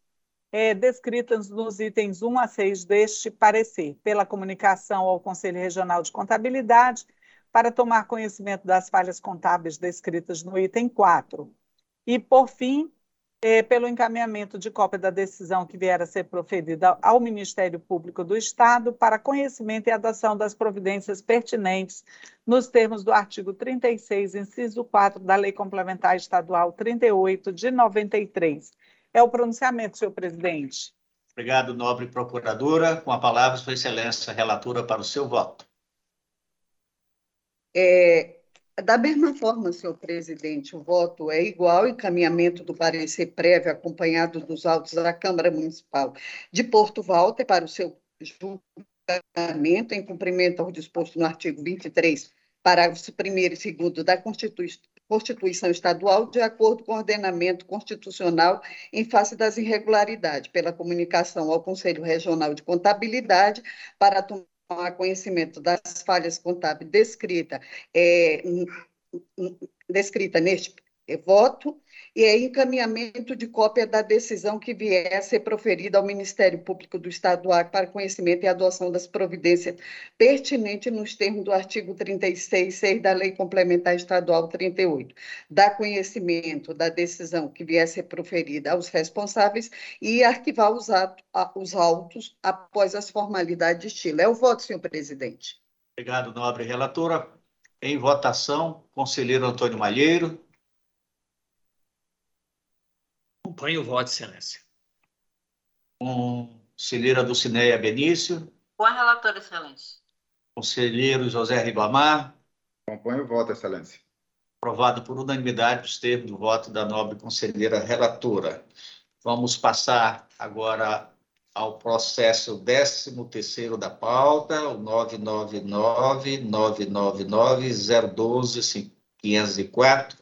é, descritas nos itens 1 a 6 deste parecer, pela comunicação ao Conselho Regional de Contabilidade, para tomar conhecimento das falhas contábeis descritas no item 4. E, por fim, é, pelo encaminhamento de cópia da decisão que vier a ser proferida ao Ministério Público do Estado para conhecimento e adoção das providências pertinentes nos termos do artigo 36, inciso 4 da Lei Complementar Estadual 38 de 93. É o pronunciamento, senhor presidente. Obrigado, nobre procuradora. Com a palavra, Sua Excelência, relatora, para o seu voto. É, da mesma forma, senhor presidente, o voto é igual, encaminhamento do parecer prévio acompanhado dos autos da Câmara Municipal de Porto Walter para o seu julgamento em cumprimento ao disposto no artigo 23, parágrafos 1 e 2 da Constituição Estadual, de acordo com o ordenamento constitucional, em face das irregularidades, pela comunicação ao Conselho Regional de Contabilidade, para tomar a conhecimento das falhas contábeis descrita, é, descrita neste voto e é encaminhamento de cópia da decisão que vier a ser proferida ao Ministério Público do Estado do Acre para conhecimento e adoção das providências pertinentes nos termos do artigo 36, 6 da Lei Complementar Estadual 38. Dá conhecimento da decisão que vier a ser proferida aos responsáveis e arquivar os, atos, os autos após as formalidades de estilo. É o voto, senhor presidente. Obrigado, nobre relatora. Em votação, conselheiro Antônio Malheiro. Acompanhe o voto, Excelência. Conselheira Dulcineia Benício. Com a relatora, Excelência. Conselheiro José Ribamar. Acompanhe o voto, Excelência. Aprovado por unanimidade os termos do voto da nobre conselheira relatora. Vamos passar agora ao processo 13º da pauta, o 999-999-012-504,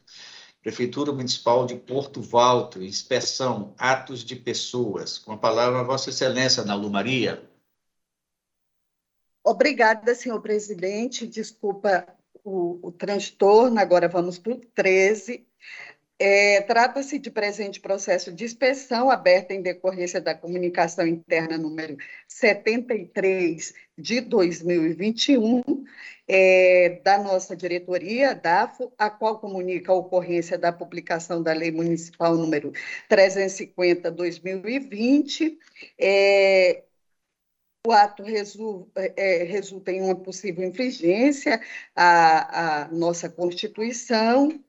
Prefeitura Municipal de Porto Valto, inspeção, atos de pessoas. Com a palavra, Vossa Excelência, Nalu Maria. Obrigada, senhor presidente. Desculpa o, o transtorno. Agora vamos para o 13. É, Trata-se de presente processo de inspeção aberta em decorrência da comunicação interna número 73 de 2021, é, da nossa diretoria, DAFO, a qual comunica a ocorrência da publicação da Lei Municipal número 350-2020. É, o ato resulta, é, resulta em uma possível infringência à, à nossa Constituição,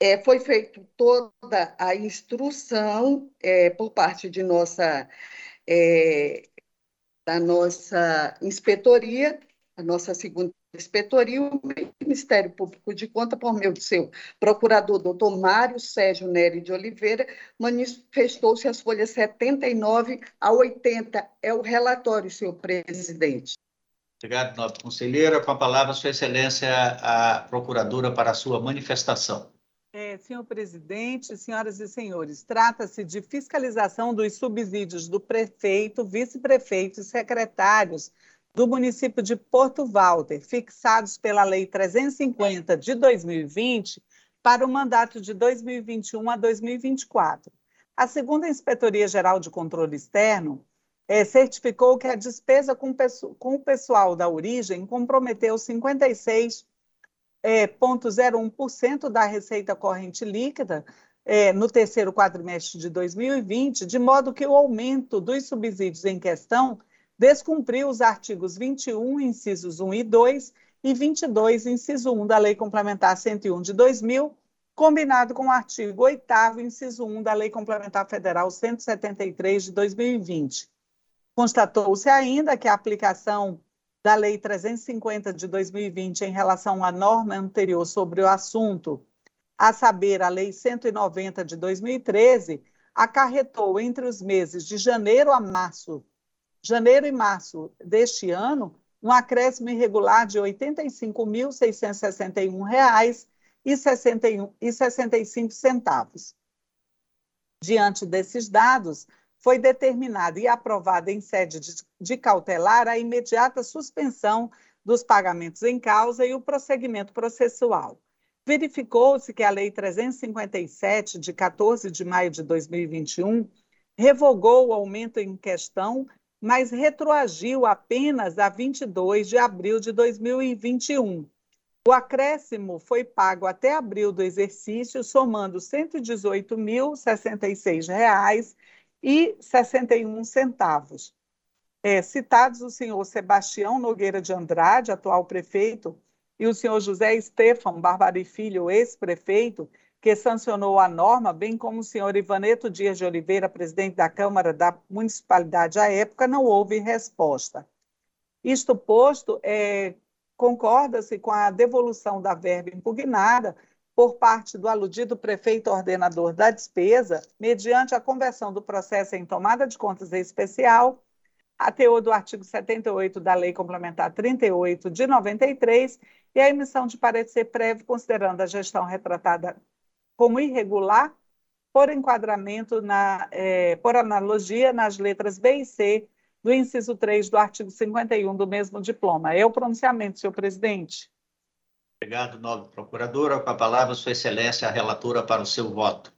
é, foi feita toda a instrução é, por parte de nossa, é, da nossa inspetoria, a nossa segunda inspetoria, o Ministério Público de Conta, por meio do seu procurador, doutor Mário Sérgio Nery de Oliveira, manifestou-se as folhas 79 a 80. É o relatório, senhor presidente. Obrigado, nobre conselheira. Com a palavra, Sua Excelência, a procuradora, para a sua manifestação. É, senhor presidente, senhoras e senhores, trata-se de fiscalização dos subsídios do prefeito, vice-prefeito e secretários do município de Porto Walter, fixados pela Lei 350 de 2020 para o mandato de 2021 a 2024. A segunda Inspetoria Geral de Controle Externo é, certificou que a despesa com, com o pessoal da origem comprometeu 56,01% é, da receita corrente líquida é, no terceiro quadrimestre de 2020, de modo que o aumento dos subsídios em questão descumpriu os artigos 21, incisos 1 e 2, e 22, inciso 1 da Lei Complementar 101 de 2000, combinado com o artigo 8 inciso 1 da Lei Complementar Federal 173 de 2020. Constatou-se ainda que a aplicação da Lei 350 de 2020 em relação à norma anterior sobre o assunto, a saber, a Lei 190 de 2013, acarretou entre os meses de janeiro a março, janeiro e março deste ano, um acréscimo irregular de R$ 85.661 e 65 centavos. Diante desses dados, foi determinada e aprovada em sede de, de cautelar a imediata suspensão dos pagamentos em causa e o prosseguimento processual. Verificou-se que a Lei 357, de 14 de maio de 2021, revogou o aumento em questão, mas retroagiu apenas a 22 de abril de 2021, o acréscimo foi pago até abril do exercício, somando R$ 118.066,61. É, citados o senhor Sebastião Nogueira de Andrade, atual prefeito, e o senhor José Estefan Barbari Filho, ex-prefeito, que sancionou a norma, bem como o senhor Ivaneto Dias de Oliveira, presidente da Câmara da Municipalidade à época, não houve resposta. Isto posto, é, concorda-se com a devolução da verba impugnada por parte do aludido prefeito ordenador da despesa, mediante a conversão do processo em tomada de contas especial, a teor do artigo 78 da Lei Complementar 38 de 93 e a emissão de parecer prévio considerando a gestão retratada como irregular por enquadramento na, eh, por analogia nas letras B e C do inciso 3 do artigo 51 do mesmo diploma. É o pronunciamento, senhor presidente. Obrigado, nobre procuradora. Com a palavra, Sua Excelência, a relatora, para o seu voto.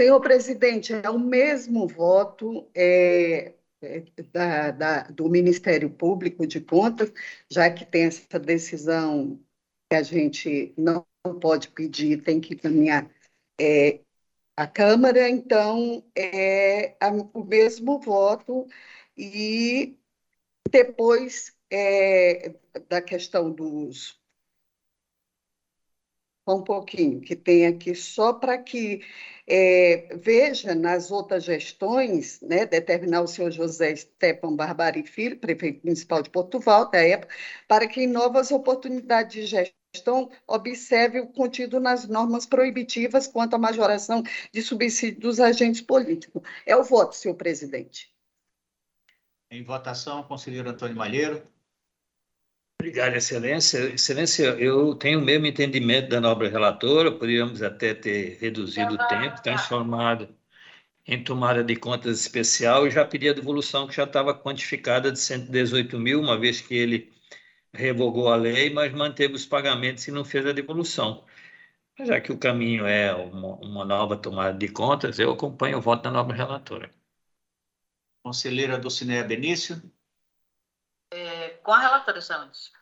Senhor presidente, é o mesmo voto é, é, da, da, do Ministério Público de Contas, já que tem essa decisão que a gente não pode pedir, tem que caminhar é, a Câmara, então é a, o mesmo voto e depois é, da questão dos. Um pouquinho, que tem aqui só para que é, veja nas outras gestões, né, determinar o senhor José Stepan Barbari Filho, prefeito municipal de Porto Val, da época, para que em novas oportunidades de gestão observe o contido nas normas proibitivas quanto à majoração de subsídio dos agentes políticos. É o voto, senhor presidente. Em votação, conselheiro Antônio Malheiro. Obrigado, Excelência. Excelência, eu tenho o mesmo entendimento da nobre relatora, poderíamos até ter reduzido o tempo, transformado em tomada de contas especial e já pedi a devolução que já estava quantificada de 118 mil, uma vez que ele revogou a lei, mas manteve os pagamentos e não fez a devolução. Já que o caminho é uma, uma nova tomada de contas, eu acompanho o voto da nobre relatora. Conselheira Dulcinea Benício. É, com a relatora, excelência.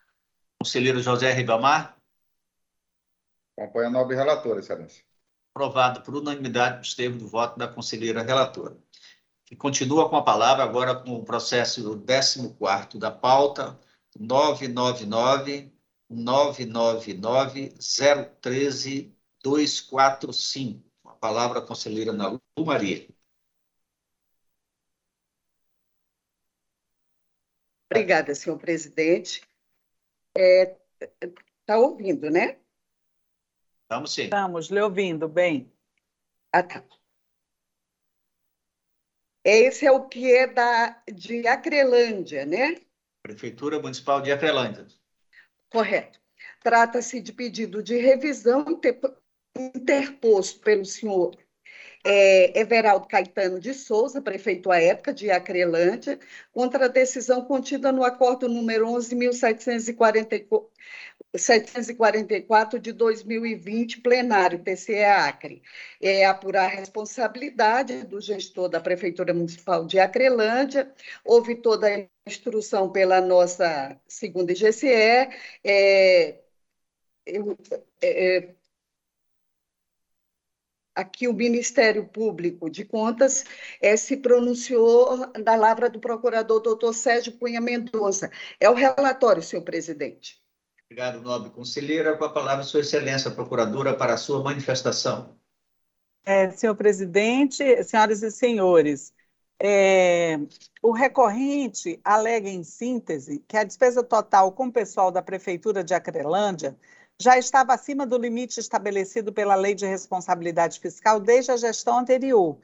Conselheiro José Ribamar. Acompanha a nobre relatora, excelência. Aprovado por unanimidade nos termos do voto da conselheira relatora. E continua com a palavra agora com o processo 14 da pauta, 999 999 013 245. A palavra a conselheira Nalu Maria. Obrigada, senhor presidente. Está é, tá ouvindo, né? Estamos sim. Estamos lhe ouvindo bem. Ah, tá. Esse é o que é da, de Acrelândia, né? Prefeitura Municipal de Acrelândia. Correto. Trata-se de pedido de revisão interposto pelo senhor é, Everaldo Caetano de Souza, prefeito à época de Acrelândia, contra a decisão contida no acordo número 11.744 de 2020, plenário, TCE Acre. É apurar a responsabilidade do gestor da Prefeitura Municipal de Acrelândia, houve toda a instrução pela nossa segunda IGCE, é, eu, é, aqui o Ministério Público de Contas é, se pronunciou da lavra do procurador doutor Sérgio Cunha Mendonça. É o relatório, senhor presidente. Obrigado, nobre conselheira. Com a palavra, sua excelência, procuradora, para a sua manifestação. É, senhor presidente, senhoras e senhores, é, o recorrente alega em síntese que a despesa total com o pessoal da Prefeitura de Acrelândia já estava acima do limite estabelecido pela Lei de Responsabilidade Fiscal desde a gestão anterior,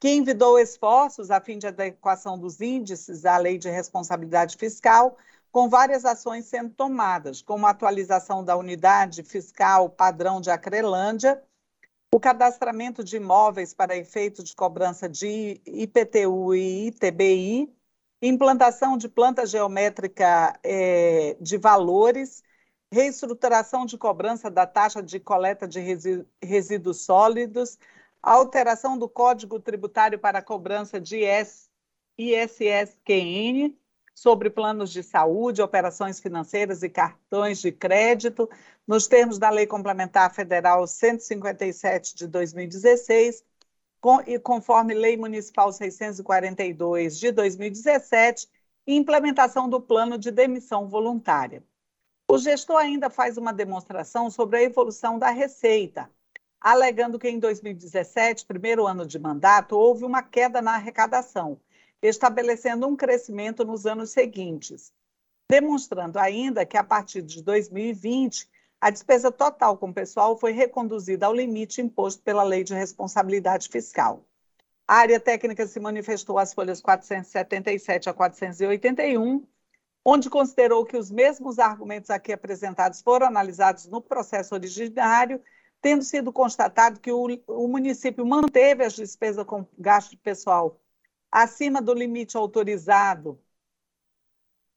que envidou esforços a fim de adequação dos índices à Lei de Responsabilidade Fiscal, com várias ações sendo tomadas, como a atualização da unidade fiscal padrão de Acrelândia, o cadastramento de imóveis para efeito de cobrança de IPTU e ITBI, implantação de planta geométrica eh, de valores reestruturação de cobrança da taxa de coleta de resíduos sólidos, alteração do Código Tributário para cobrança de ISSQN sobre planos de saúde, operações financeiras e cartões de crédito, nos termos da Lei Complementar Federal 157 de 2016, com, e conforme Lei Municipal 642 de 2017, e implementação do Plano de Demissão Voluntária. O gestor ainda faz uma demonstração sobre a evolução da receita, alegando que em 2017, primeiro ano de mandato, houve uma queda na arrecadação, estabelecendo um crescimento nos anos seguintes, demonstrando ainda que a partir de 2020 a despesa total com pessoal foi reconduzida ao limite imposto pela Lei de Responsabilidade Fiscal. A área técnica se manifestou às folhas 477 a 481 onde considerou que os mesmos argumentos aqui apresentados foram analisados no processo originário, tendo sido constatado que o, o município manteve as despesas com gasto pessoal acima do limite autorizado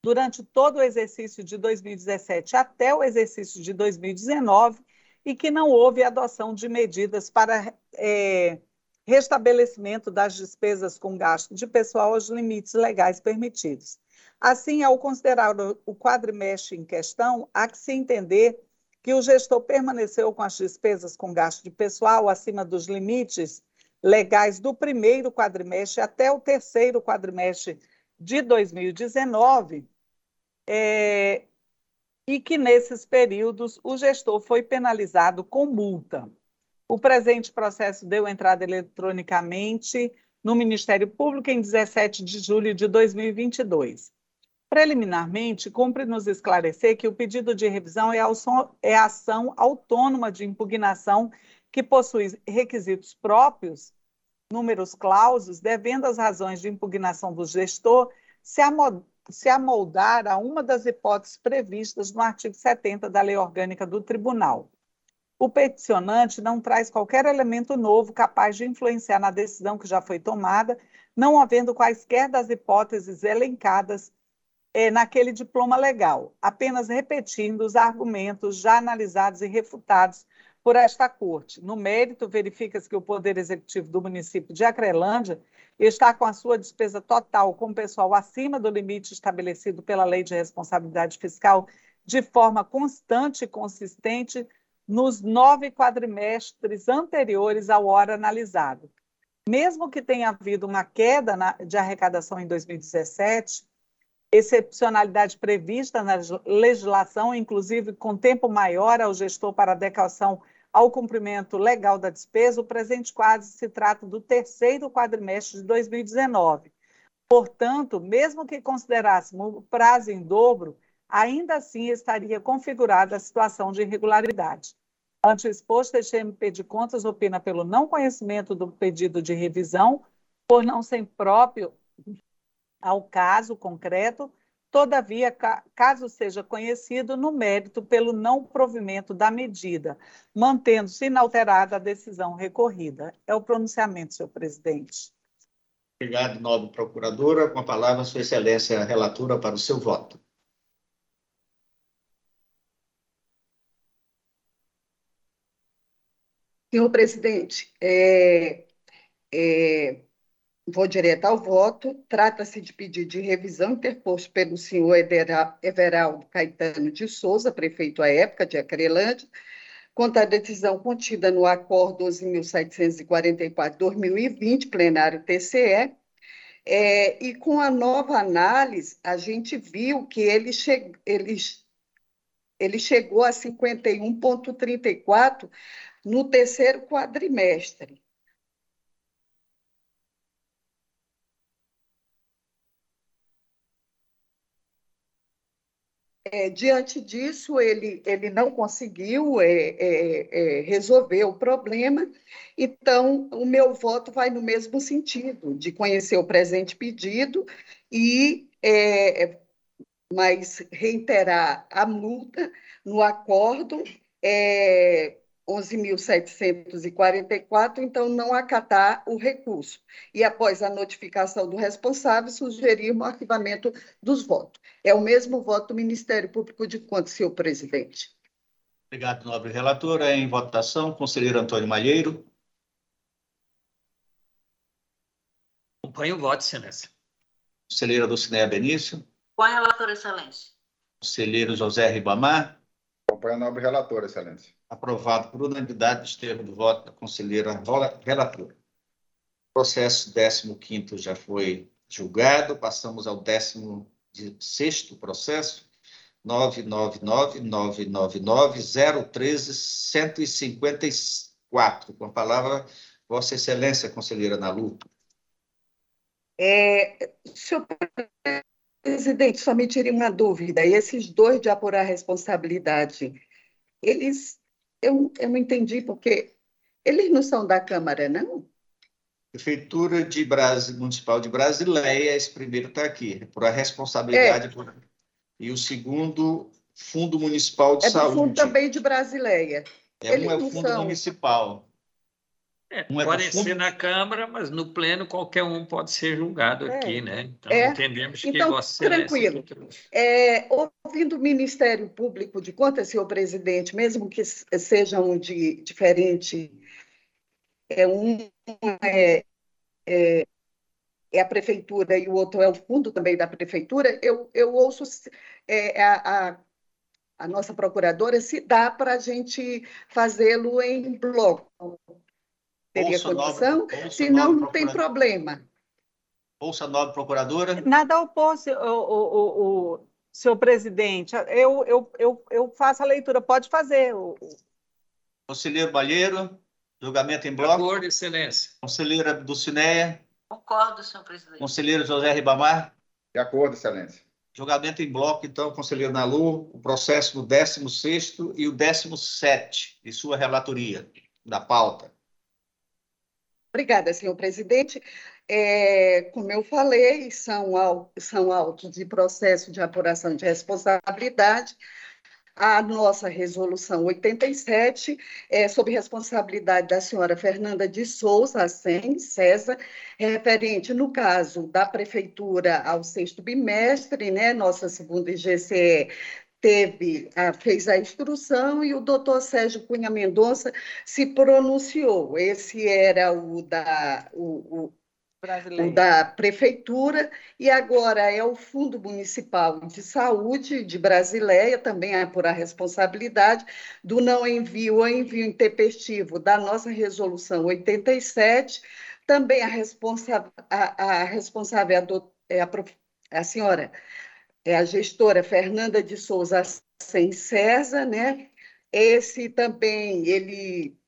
durante todo o exercício de 2017 até o exercício de 2019 e que não houve adoção de medidas para é, restabelecimento das despesas com gasto de pessoal aos limites legais permitidos. Assim, ao considerar o quadrimestre em questão, há que se entender que o gestor permaneceu com as despesas com gasto de pessoal acima dos limites legais do primeiro quadrimestre até o terceiro quadrimestre de 2019, é, e que nesses períodos o gestor foi penalizado com multa. O presente processo deu entrada eletronicamente no Ministério Público em 17 de julho de 2022. Preliminarmente, cumpre nos esclarecer que o pedido de revisão é, é ação autônoma de impugnação que possui requisitos próprios, números clausos, devendo as razões de impugnação do gestor se amoldar a uma das hipóteses previstas no artigo 70 da Lei Orgânica do Tribunal. O peticionante não traz qualquer elemento novo capaz de influenciar na decisão que já foi tomada, não havendo quaisquer das hipóteses elencadas é, naquele diploma legal, apenas repetindo os argumentos já analisados e refutados por esta Corte. No mérito, verifica-se que o Poder Executivo do município de Acrelândia está com a sua despesa total com pessoal acima do limite estabelecido pela Lei de Responsabilidade Fiscal de forma constante e consistente nos nove quadrimestres anteriores ao hora analisado. Mesmo que tenha havido uma queda de arrecadação em 2017, excepcionalidade prevista na legislação, inclusive com tempo maior ao gestor para adequação ao cumprimento legal da despesa, o presente quadro se trata do terceiro quadrimestre de 2019. Portanto, mesmo que considerássemos o prazo em dobro, ainda assim estaria configurada a situação de irregularidade. Ante o exposto, este MP de Contas opina pelo não conhecimento do pedido de revisão, por não ser próprio ao caso concreto, todavia, caso seja conhecido no mérito pelo não provimento da medida, mantendo-se inalterada a decisão recorrida. É o pronunciamento, senhor presidente. Obrigado, nobre procuradora. Com a palavra, Sua Excelência, a relatora, para o seu voto. Senhor presidente, é, é, vou direto ao voto. Trata-se de pedido de revisão interposto pelo senhor Everaldo Caetano de Souza, prefeito à época de Acrelândia, quanto à decisão contida no Acordo 12.744-2020, plenário TCE, é, e com a nova análise, a gente viu que ele, che ele, ele chegou a 51,34 no terceiro quadrimestre. É, diante disso, ele, ele não conseguiu é, é, é, resolver o problema, então o meu voto vai no mesmo sentido, de conhecer o presente pedido e é, mas reiterar a multa no acordo é, 11.744, então não acatar o recurso. E após a notificação do responsável, sugerir o arquivamento dos votos. É o mesmo voto do Ministério Público de Contas, senhor presidente. Obrigado, nobre relatora. Em votação, conselheiro Antônio Malheiro. Acompanho o voto, excelência. Conselheira Dulcinéia Benício. Com a relatora, excelência. Conselheiro José Ribamar. Acompanho a nobre relatora, excelência. Aprovado por unanimidade dos termos do voto da conselheira relatora. Processo 15 já foi julgado, passamos ao 16 processo, 999-999-013-154. Com a palavra, Vossa Excelência, conselheira Nalu. É, senhor presidente, só me tire uma dúvida. E esses dois de apurar responsabilidade, eles eu, eu não entendi, porque eles não são da Câmara, não? Prefeitura de Municipal de Brasileia, esse primeiro está aqui, por a responsabilidade. É. Por... E o segundo, Fundo Municipal de é Saúde. É fundo também de Brasileia. É, um é o Fundo são... Municipal. É, pode é ser na Câmara, mas no Pleno qualquer um pode ser julgado é. aqui, né? Então, é. entendemos que então, Vossa Tranquilo. É, ouvindo o Ministério Público de Contas, senhor presidente, mesmo que sejam de diferente, é um é, é, é, a Prefeitura e o outro é o fundo também da Prefeitura, eu, eu ouço é, a, a a nossa procuradora se dá para a gente fazê-lo em bloco teria Bolsa condição, nobre, senão não tem problema. Bolsa Nova Procuradora? Nada oposto, o, o, o, o senhor presidente. Eu, eu, eu, eu faço a leitura, pode fazer. O... Conselheiro Balheiro, julgamento em bloco. De acordo, excelência. Conselheira Dulcineia. Concordo, senhor presidente. Conselheiro José Ribamar. De acordo, excelência. Julgamento em bloco, então, conselheiro Nalu, o processo do 16º e o 17 de sua relatoria, da pauta. Obrigada, senhor presidente. É, como eu falei, são, são autos de processo de apuração de responsabilidade. A nossa resolução 87 é sob responsabilidade da senhora Fernanda de Souza, Assem, César, referente, no caso da Prefeitura, ao sexto bimestre, né, nossa segunda IGCE teve, fez a instrução e o doutor Sérgio Cunha Mendonça se pronunciou. Esse era o da, o, o, o da prefeitura e agora é o Fundo Municipal de Saúde de Brasileia, também é por a responsabilidade do não envio ou envio intempestivo da nossa resolução 87, também a, responsa a, a responsável é a, do, é a, a senhora é a gestora Fernanda de Souza Sem César, né? Esse também, ele,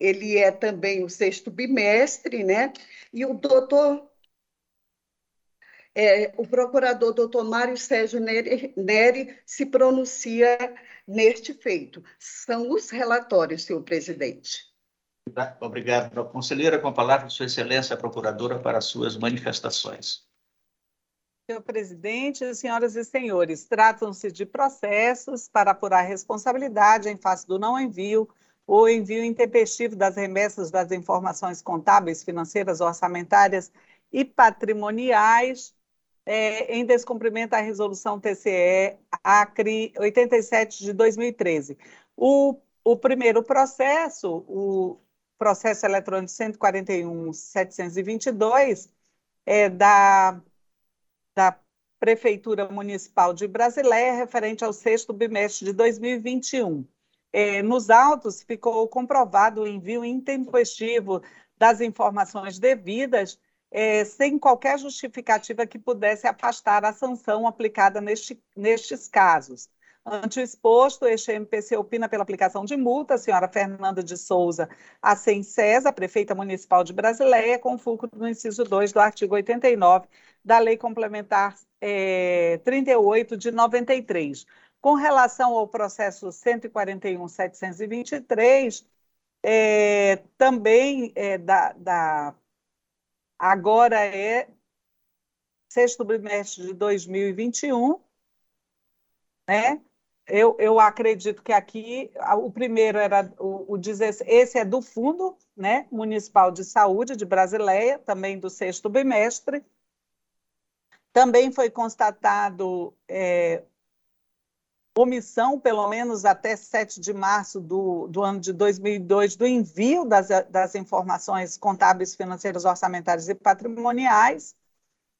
ele é também o sexto bimestre, né? E o doutor, é, o procurador doutor Mário Sérgio Neri, Neri se pronuncia neste feito. São os relatórios, senhor presidente. Obrigado, conselheira. Com a palavra, Sua Excelência, a procuradora, para suas manifestações. Senhor presidente, senhoras e senhores, tratam-se de processos para apurar responsabilidade em face do não envio ou envio intempestivo das remessas das informações contábeis, financeiras, orçamentárias e patrimoniais é, em descumprimento à resolução TCE ACRI 87 de 2013. O, o primeiro processo, o processo eletrônico 141.722, é da da Prefeitura Municipal de Brasileia, referente ao sexto bimestre de 2021. É, nos autos, ficou comprovado o envio intempestivo das informações devidas, é, sem qualquer justificativa que pudesse afastar a sanção aplicada neste, nestes casos. Ante o exposto, este MPC opina pela aplicação de multa, a senhora Fernanda de Souza César, prefeita municipal de Brasileia, com fulcro no inciso 2 do artigo 89 da Lei Complementar é, 38 de 93. Com relação ao processo 141.723, é, também é, da, da, agora é sexto trimestre de 2021, né? Eu, eu acredito que aqui o primeiro era o, o esse é do Fundo né, Municipal de Saúde de Brasileia, também do sexto bimestre. Também foi constatado é, omissão, pelo menos até 7 de março do, do ano de 2002, do envio das, das informações contábeis, financeiras, orçamentárias e patrimoniais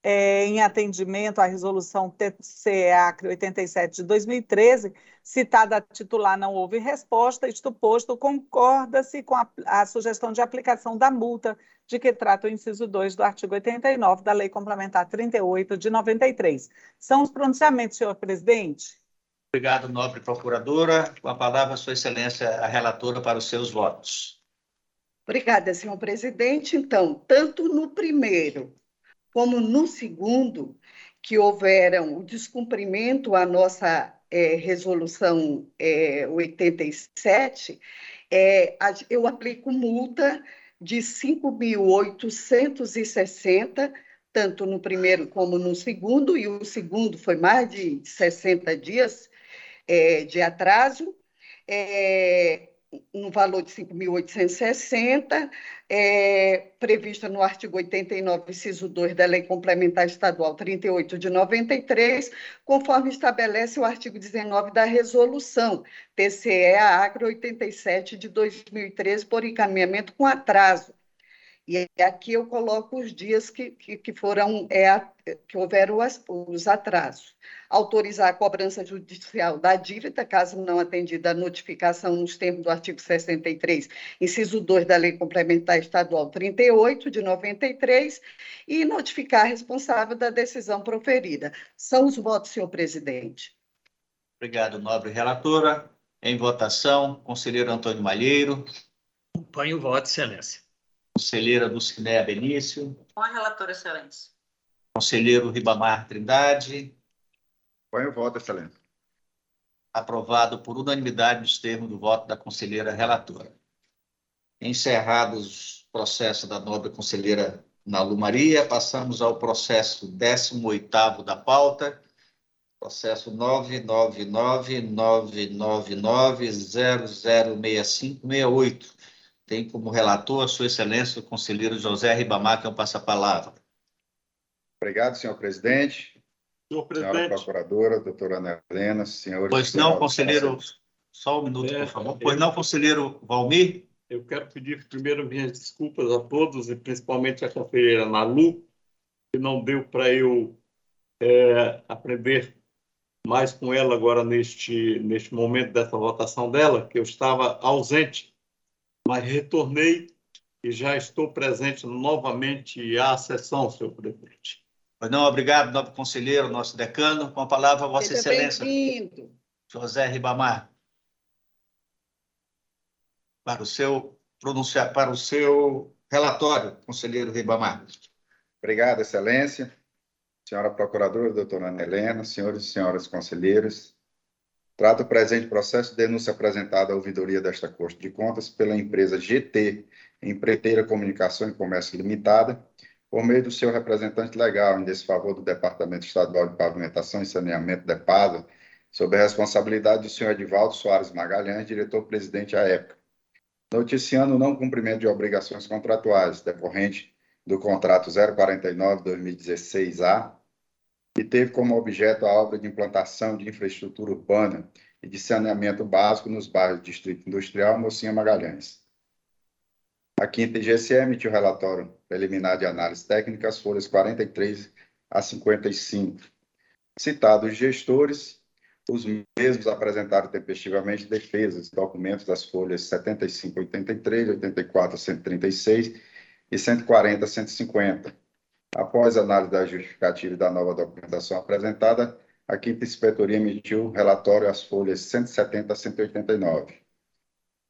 é, em atendimento à resolução TCE-ACRE 87 de 2013, citada a titular não houve resposta, isto posto, concorda-se com a, a, sugestão de aplicação da multa de que trata o inciso 2 do artigo 89 da Lei Complementar 38 de 93. São os pronunciamentos, senhor presidente. Obrigado, nobre procuradora. Com a palavra, Sua Excelência, a relatora, para os seus votos. Obrigada, senhor presidente. Então, tanto no primeiro como no segundo, que houveram o descumprimento à nossa é, resolução é, 87, é, eu aplico multa de 5.860, tanto no primeiro como no segundo, e o segundo foi mais de 60 dias é, de atraso. É, no valor de 5.860, é, prevista no artigo 89, inciso 2 da Lei Complementar Estadual 38 de 93, conforme estabelece o artigo 19 da Resolução TCE-AGRO 87 de 2013, por encaminhamento com atraso e aqui eu coloco os dias que, que, que foram, é, que houveram as, os atrasos. Autorizar a cobrança judicial da dívida, caso não atendida a notificação nos termos do artigo 63, inciso 2 da Lei Complementar Estadual 38, de 93, e notificar a responsável da decisão proferida. São os votos, senhor presidente. Obrigado, nobre relatora. Em votação, conselheiro Antônio Malheiro. Acompanho o voto, excelência. Conselheira Lucinéia Benício. Com a relatora, excelência. Conselheiro Ribamar Trindade. Põe o voto, excelência. Aprovado por unanimidade nos termos do voto da conselheira relatora. Encerrados os processos da nobre conselheira Nalu Maria, passamos ao processo 18º da pauta, processo 999-999-006568 tem como relator a sua excelência o conselheiro José Ribamar, que é um passa-palavra. Obrigado, senhor presidente. Senhor presidente. Senhora procuradora, doutora Ana Helena, senhores... Pois não, conselheiro... Só um minuto, é, por favor. Pois não, conselheiro Valmir? Eu quero pedir primeiro minhas desculpas a todos, e principalmente a conselheira Nalu, que não deu para eu é, aprender mais com ela agora neste, neste momento dessa votação dela, que eu estava ausente mas retornei e já estou presente novamente à sessão, senhor presidente. Não, obrigado, nobre conselheiro, nosso decano. Com a palavra, Vossa Seja Excelência. José Ribamar. Para o seu pronunciar, para o seu relatório, conselheiro Ribamar. Obrigado, Excelência. Senhora Procuradora, doutora Ana Helena, senhores e senhoras conselheiros, Trata o presente processo de denúncia apresentada à ouvidoria desta Corte de Contas pela empresa GT Empreiteira Comunicação e Comércio Limitada, por meio do seu representante legal em desfavor do Departamento Estadual de Pavimentação e Saneamento, DEPASA, sob a responsabilidade do senhor Edivaldo Soares Magalhães, diretor-presidente à época, noticiando o não cumprimento de obrigações contratuais decorrente do contrato 049-2016-A, que teve como objeto a obra de implantação de infraestrutura urbana e de saneamento básico nos bairros do Distrito Industrial Mocinha Magalhães. A quinta IGCE emitiu relatório preliminar de análise técnica, as folhas 43 a 55. Citados os gestores, os mesmos apresentaram tempestivamente defesas, documentos das folhas 75 a 83, 84 a 136 e 140 a 150. Após análise da justificativa e da nova documentação apresentada, a quinta inspetoria emitiu relatório às folhas 170 a 189.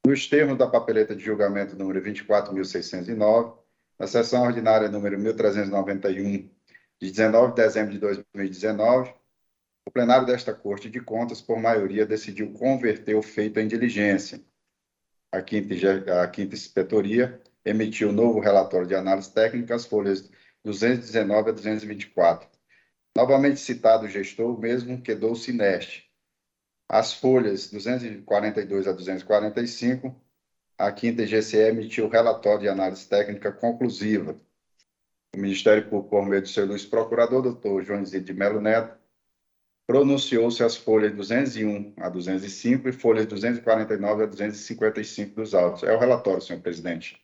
Nos termos da papeleta de julgamento número 24.609, na sessão ordinária número 1391, de 19 de dezembro de 2019, o plenário desta Corte de Contas, por maioria, decidiu converter o feito em diligência. A quinta, a quinta inspetoria emitiu novo relatório de análise técnica, as folhas 219 a 224. Novamente citado o gestor, mesmo quedou o Sineste. As folhas 242 a 245, a quinta IGCE emitiu relatório de análise técnica conclusiva. O Ministério Público, por meio do seu Luiz Procurador, doutor João Zito de Melo Neto, pronunciou-se as folhas 201 a 205 e folhas 249 a 255 dos autos. É o relatório, senhor presidente.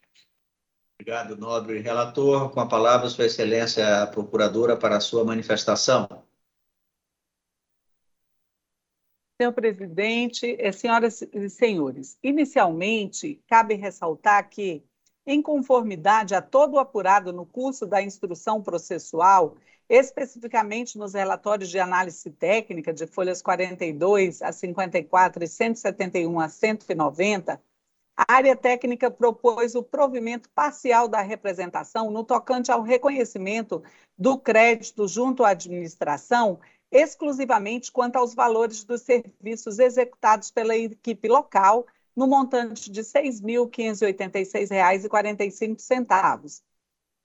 Obrigado, nobre relator. Com a palavra, Sua Excelência a Procuradora, para a sua manifestação. Senhor presidente, eh, senhoras e senhores, inicialmente, cabe ressaltar que, em conformidade a todo o apurado no curso da instrução processual, especificamente nos relatórios de análise técnica de folhas 42 a 54 e 171 a 190, a área técnica propôs o provimento parcial da representação no tocante ao reconhecimento do crédito junto à administração, exclusivamente quanto aos valores dos serviços executados pela equipe local, no montante de R$ 6.586,45,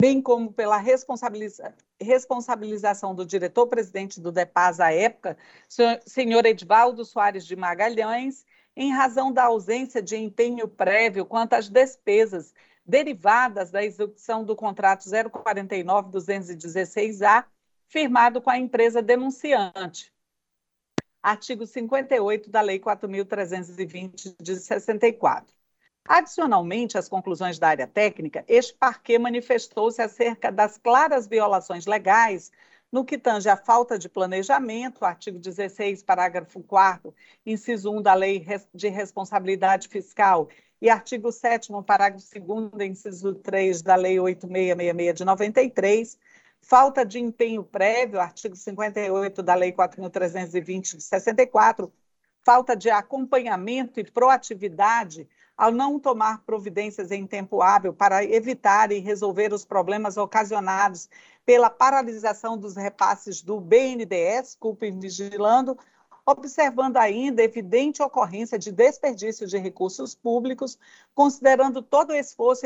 bem como pela responsabiliza responsabilização do diretor-presidente do DEPAS à época, senhor Edvaldo Soares de Magalhães, em razão da ausência de empenho prévio quanto às despesas derivadas da execução do contrato 049-216A, firmado com a empresa denunciante. Artigo 58 da Lei 4.320 de 64. Adicionalmente às conclusões da área técnica, este parquê manifestou-se acerca das claras violações legais no que tange à falta de planejamento, artigo 16, parágrafo 4 inciso 1 da Lei de Responsabilidade Fiscal e artigo 7 parágrafo 2 inciso 3 da Lei 8666 de 93, falta de empenho prévio, artigo 58 da Lei 4.320 de 64, falta de acompanhamento e proatividade ao não tomar providências em tempo hábil para evitar e resolver os problemas ocasionados pela paralisação dos repasses do BNDES, culpa vigilando, observando ainda evidente ocorrência de desperdício de recursos públicos, considerando todo o esforço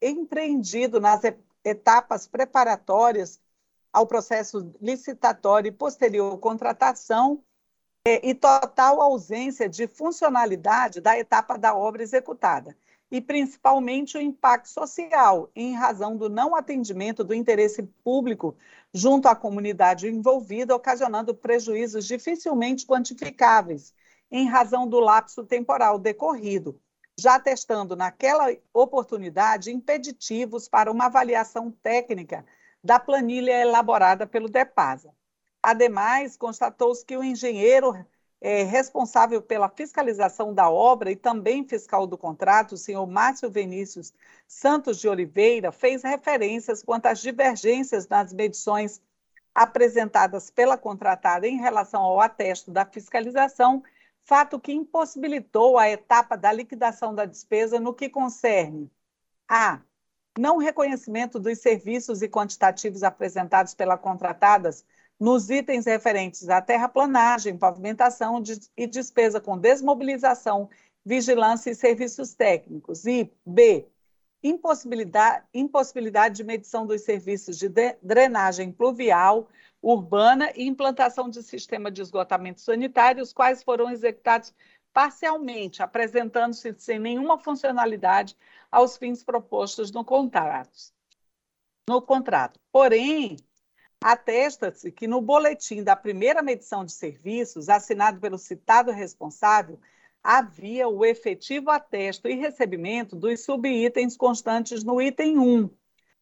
empreendido nas etapas preparatórias ao processo licitatório e posterior contratação, e total ausência de funcionalidade da etapa da obra executada, e principalmente o impacto social, em razão do não atendimento do interesse público junto à comunidade envolvida, ocasionando prejuízos dificilmente quantificáveis, em razão do lapso temporal decorrido, já testando naquela oportunidade impeditivos para uma avaliação técnica da planilha elaborada pelo DEPASA. Ademais, constatou-se que o engenheiro é, responsável pela fiscalização da obra e também fiscal do contrato, o senhor Márcio Vinícius Santos de Oliveira, fez referências quanto às divergências nas medições apresentadas pela contratada em relação ao atesto da fiscalização, fato que impossibilitou a etapa da liquidação da despesa no que concerne a não reconhecimento dos serviços e quantitativos apresentados pela contratadas nos itens referentes à terraplanagem, pavimentação e despesa com desmobilização, vigilância e serviços técnicos. E B, impossibilidade, impossibilidade de medição dos serviços de drenagem pluvial urbana e implantação de sistema de esgotamento sanitário, os quais foram executados parcialmente, apresentando-se sem nenhuma funcionalidade aos fins propostos no contrato. No contrato. Porém, atesta-se que no boletim da primeira medição de serviços, assinado pelo citado responsável, havia o efetivo atesto e recebimento dos subitens constantes no item 1,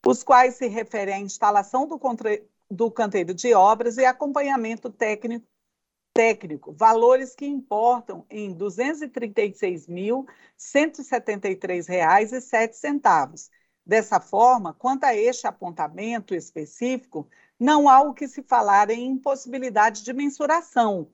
os quais se referem à instalação do, do canteiro de obras e acompanhamento técnico, técnico valores que importam em R$ 236.173,07. Dessa forma, quanto a este apontamento específico, não há o que se falar em impossibilidade de mensuração,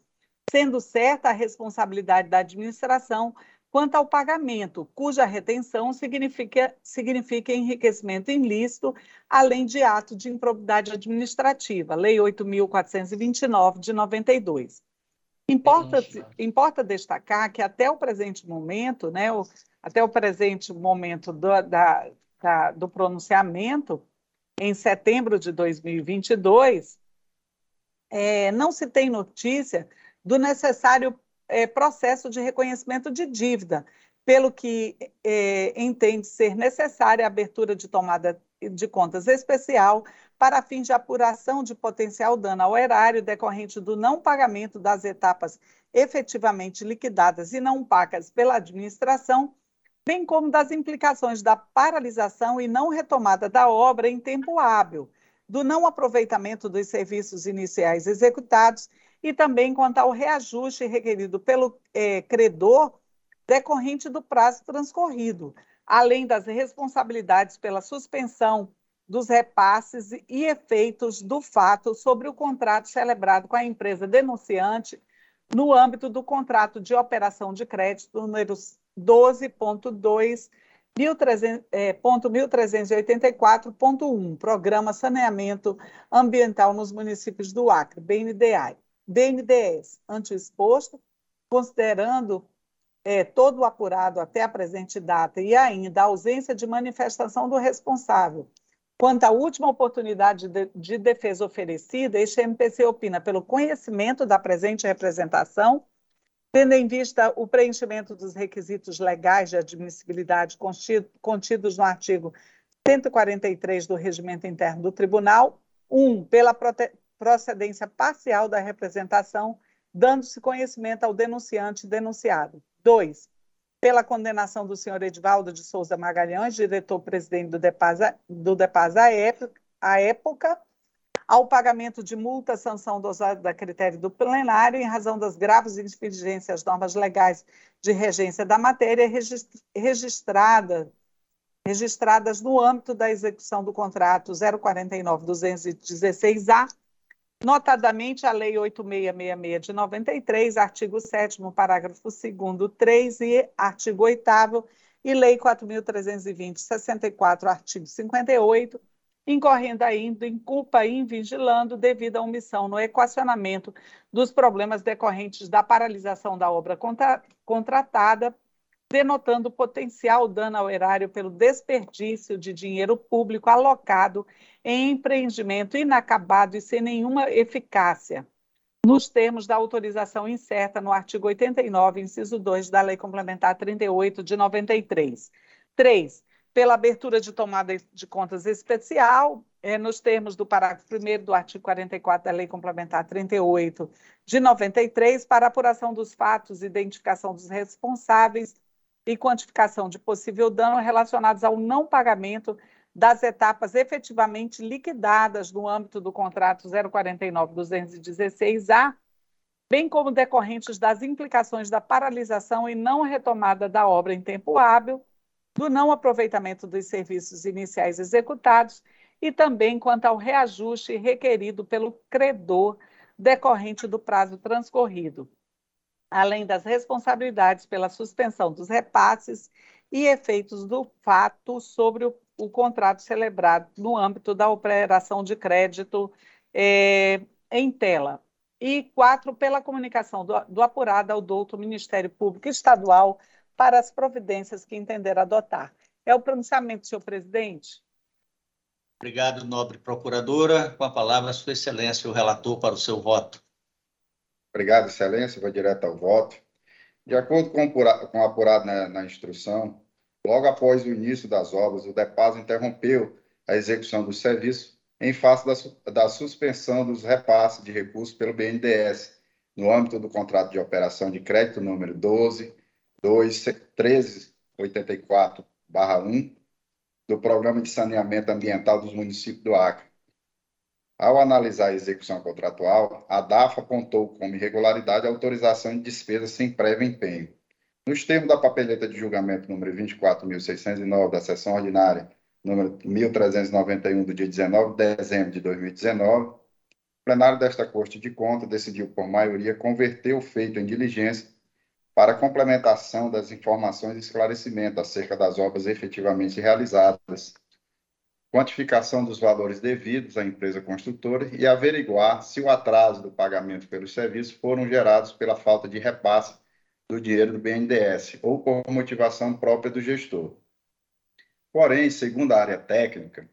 sendo certa a responsabilidade da administração quanto ao pagamento, cuja retenção significa, significa enriquecimento ilícito, além de ato de improbidade administrativa, Lei 8.429 de 92. Importa, importa destacar que até o presente momento, né, até o presente momento do, da, da, do pronunciamento, em setembro de 2022, é, não se tem notícia do necessário é, processo de reconhecimento de dívida, pelo que é, entende ser necessária a abertura de tomada de contas especial para fins de apuração de potencial dano ao erário decorrente do não pagamento das etapas efetivamente liquidadas e não pagas pela administração, bem como das implicações da paralisação e não retomada da obra em tempo hábil, do não aproveitamento dos serviços iniciais executados e também quanto ao reajuste requerido pelo é, credor decorrente do prazo transcorrido, além das responsabilidades pela suspensão dos repasses e efeitos do fato sobre o contrato celebrado com a empresa denunciante no âmbito do contrato de operação de crédito número 12.2 1384.1, é, Programa Saneamento Ambiental nos Municípios do Acre, BNDI. BNDES, ante o exposto, considerando é, todo o apurado até a presente data e ainda a ausência de manifestação do responsável quanto à última oportunidade de, de defesa oferecida, este MPC opina pelo conhecimento da presente representação, tendo em vista o preenchimento dos requisitos legais de admissibilidade contidos no artigo 143 do Regimento Interno do Tribunal, um, pela procedência parcial da representação, dando-se conhecimento ao denunciante denunciado. Dois, pela condenação do senhor Edvaldo de Souza Magalhães, diretor-presidente do DEPAS, do DEPAS à, época, à época, ao pagamento de multa, sanção dosada da critério do plenário, em razão das graves infringências às normas legais de regência da matéria registrada, registradas no âmbito da execução do contrato 049-216-A, notadamente a Lei 8666 de 93, artigo 7 parágrafo 2 3 e artigo 8 e Lei 4.320, 64, artigo 58, incorrendo ainda em culpa e invigilando devido à omissão no equacionamento dos problemas decorrentes da paralisação da obra contra contratada denotando potencial dano ao erário pelo desperdício de dinheiro público alocado em empreendimento inacabado e sem nenhuma eficácia, nos termos da autorização incerta no artigo 89, inciso 2 da Lei Complementar 38 de 93. 3. Pela abertura de tomada de contas especial, é, nos termos do parágrafo 1 do artigo 44 da Lei Complementar 38 de 93, para apuração dos fatos, identificação dos responsáveis e quantificação de possível dano relacionados ao não pagamento das etapas efetivamente liquidadas no âmbito do contrato 049-216A, bem como decorrentes das implicações da paralisação e não retomada da obra em tempo hábil, do não aproveitamento dos serviços iniciais executados e também quanto ao reajuste requerido pelo credor decorrente do prazo transcorrido além das responsabilidades pela suspensão dos repasses e efeitos do fato sobre o, o contrato celebrado no âmbito da operação de crédito é, em tela. E quatro, pela comunicação do, do apurado ao douto Ministério Público Estadual para as providências que entender adotar. É o pronunciamento, senhor presidente. Obrigado, nobre procuradora. Com a palavra, Sua Excelência, o relator, para o seu voto. Obrigado, Excelência. Vou direto ao voto. De acordo com o apurado na, na instrução, logo após o início das obras, o DEPAS interrompeu a execução do serviço em face da, da suspensão dos repasses de recursos pelo BNDES, no âmbito do contrato de operação de crédito número 12, 2, 1384-1, do Programa de Saneamento Ambiental dos Municípios do Acre. Ao analisar a execução contratual, a DAF apontou como irregularidade a autorização de despesas sem prévio empenho. Nos termos da papeleta de julgamento número 24.609 da sessão ordinária, número 1391, do dia 19 de dezembro de 2019, o plenário desta Corte de Contas decidiu, por maioria, converter o feito em diligência para complementação das informações e esclarecimento acerca das obras efetivamente realizadas, quantificação dos valores devidos à empresa construtora e averiguar se o atraso do pagamento pelos serviços foram gerados pela falta de repasse do dinheiro do BNDES ou por motivação própria do gestor. Porém, segundo a área técnica,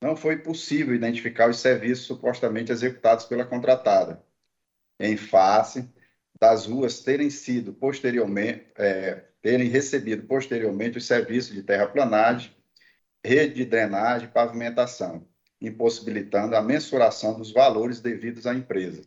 não foi possível identificar os serviços supostamente executados pela contratada, em face das ruas terem sido posteriormente, é, terem recebido posteriormente os serviços de terraplanagem, rede de drenagem e pavimentação, impossibilitando a mensuração dos valores devidos à empresa.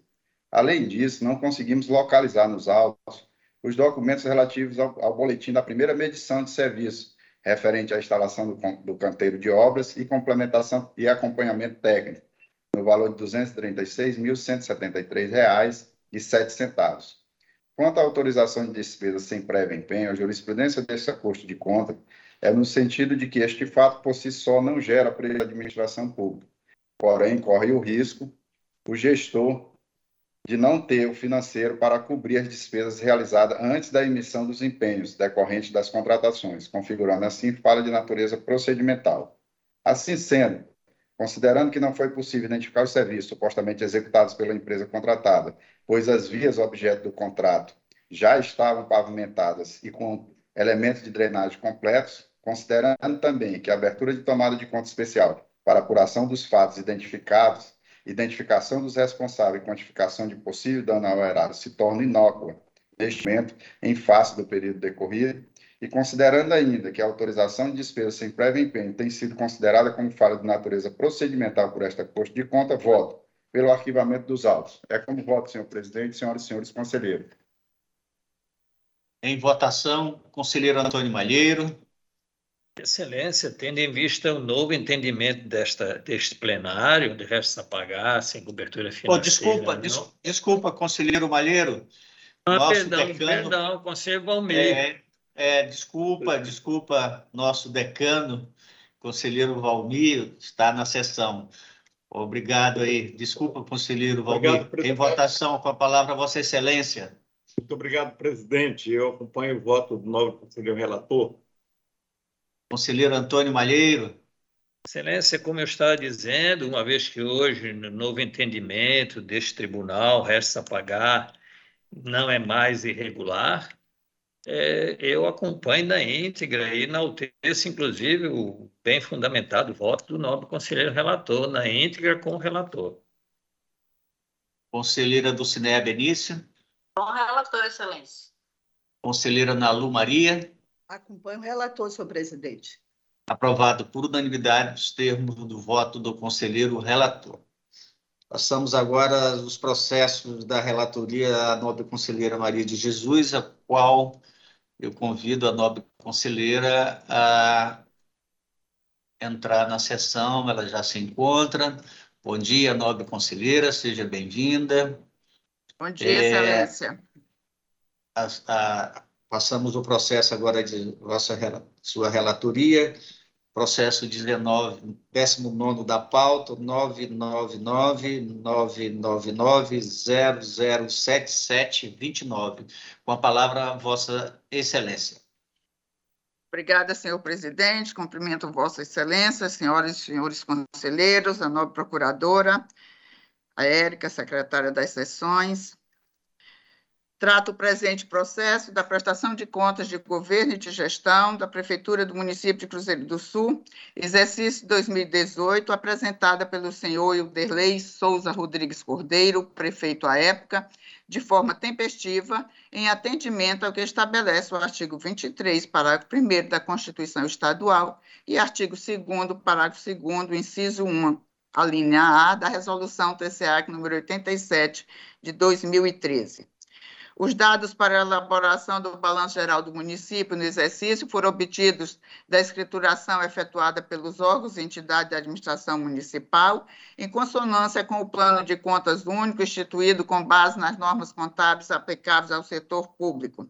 Além disso, não conseguimos localizar nos autos os documentos relativos ao, ao boletim da primeira medição de serviço, referente à instalação do, do canteiro de obras e complementação e acompanhamento técnico, no valor de R$ 236.173,07. Quanto à autorização de despesas sem prévio empenho, a jurisprudência desse acordo de conta é no sentido de que este fato por si só não gera prejuízo à administração pública. Porém, corre o risco o gestor de não ter o financeiro para cobrir as despesas realizadas antes da emissão dos empenhos decorrentes das contratações, configurando assim falha de natureza procedimental. Assim sendo, considerando que não foi possível identificar os serviços supostamente executados pela empresa contratada pois as vias objeto do contrato já estavam pavimentadas e com elementos de drenagem completos, considerando também que a abertura de tomada de conta especial para apuração dos fatos identificados, identificação dos responsáveis e quantificação de possível dano ao erário se torna inócua. Neste momento, em face do período decorrido, e considerando ainda que a autorização de despesas sem prévio empenho tem sido considerada como falha de natureza procedimental por esta Corte de Conta, voto pelo arquivamento dos autos. É como voto, senhor presidente, senhoras e senhores conselheiros. Em votação, conselheiro Antônio Malheiro. Excelência, tendo em vista o novo entendimento desta, deste plenário, de restos a pagar, sem cobertura financeira. Oh, desculpa, des, desculpa, conselheiro Malheiro. Ah, nosso perdão, decano, perdão, conselheiro Valmir. É, é, desculpa, desculpa, nosso decano, conselheiro Valmir, está na sessão. Obrigado aí. Desculpa, conselheiro Valdir. Em votação, com a palavra, Vossa Excelência. Muito obrigado, presidente. Eu acompanho o voto do novo conselheiro relator. Conselheiro Antônio Malheiro. Excelência, como eu estava dizendo, uma vez que hoje, no novo entendimento deste tribunal, resta pagar, não é mais irregular, é, eu acompanho na íntegra e enalteço, inclusive, o bem fundamentado voto do nobre conselheiro relator, na íntegra com o relator. Conselheira do Cineia Benício. Com relator, excelência. Conselheira Nalu Maria. Acompanho o relator, senhor presidente. Aprovado por unanimidade os termos do voto do conselheiro relator. Passamos agora aos processos da relatoria à nobre conselheira Maria de Jesus, a qual eu convido a nobre conselheira a entrar na sessão, ela já se encontra. Bom dia, nobre conselheira, seja bem-vinda. Bom dia, é, Excelência. A, a, passamos o processo agora de vossa, sua relatoria processo 19, 19 da pauta, 999-999-007729. Com a palavra, Vossa Excelência. Obrigada, senhor presidente. Cumprimento Vossa Excelência, senhoras e senhores conselheiros, a nobre procuradora, a Érica, secretária das sessões. Trata o presente processo da prestação de contas de governo e de gestão da Prefeitura do município de Cruzeiro do Sul, exercício 2018, apresentada pelo senhor Ilderlei Souza Rodrigues Cordeiro, prefeito à época, de forma tempestiva, em atendimento ao que estabelece o artigo 23, parágrafo 1 da Constituição Estadual e artigo 2 parágrafo 2 inciso 1, a linha A da Resolução TCA número 87 de 2013. Os dados para a elaboração do balanço geral do município no exercício foram obtidos da escrituração efetuada pelos órgãos e entidades da administração municipal, em consonância com o plano de contas único instituído com base nas normas contábeis aplicáveis ao setor público.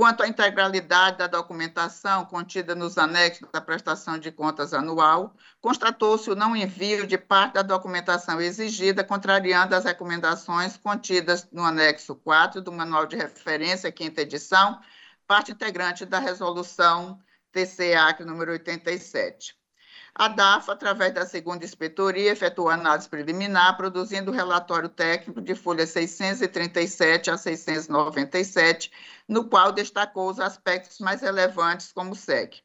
Quanto à integralidade da documentação contida nos anexos da prestação de contas anual, constatou-se o não envio de parte da documentação exigida, contrariando as recomendações contidas no anexo 4 do Manual de Referência, quinta edição, parte integrante da resolução TCA número 87. A DAFA, através da segunda inspetoria, efetuou análise preliminar, produzindo o relatório técnico de folha 637 a 697, no qual destacou os aspectos mais relevantes, como segue.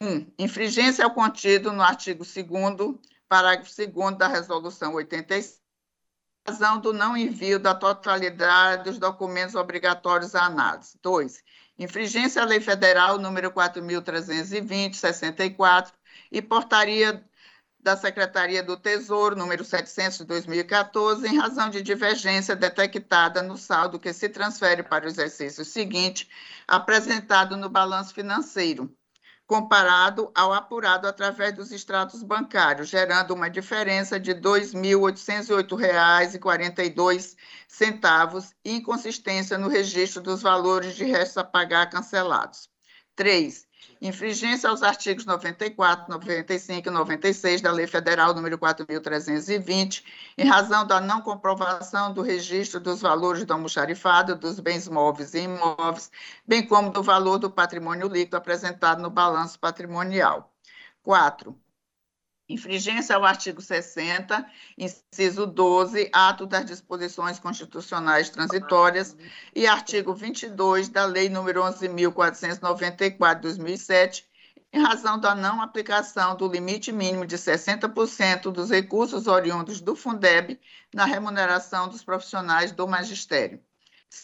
1. Um, infringência ao contido no artigo 2 parágrafo 2 da Resolução 86, razão do não envio da totalidade dos documentos obrigatórios à análise. 2. Infringência à Lei Federal número 4.320, 64, e portaria da Secretaria do Tesouro, número 700 de 2014, em razão de divergência detectada no saldo que se transfere para o exercício seguinte, apresentado no balanço financeiro, comparado ao apurado através dos extratos bancários, gerando uma diferença de R$ 2.808,42 e inconsistência no registro dos valores de restos a pagar cancelados. 3 infringência aos artigos 94, 95 e 96 da Lei Federal número 4.320, em razão da não comprovação do registro dos valores do almoxarifado dos bens móveis e imóveis, bem como do valor do patrimônio líquido apresentado no balanço patrimonial. 4 infringência ao artigo 60, inciso 12, ato das disposições constitucionais transitórias, e artigo 22 da Lei nº 11.494, 2007, em razão da não aplicação do limite mínimo de 60% dos recursos oriundos do Fundeb na remuneração dos profissionais do magistério.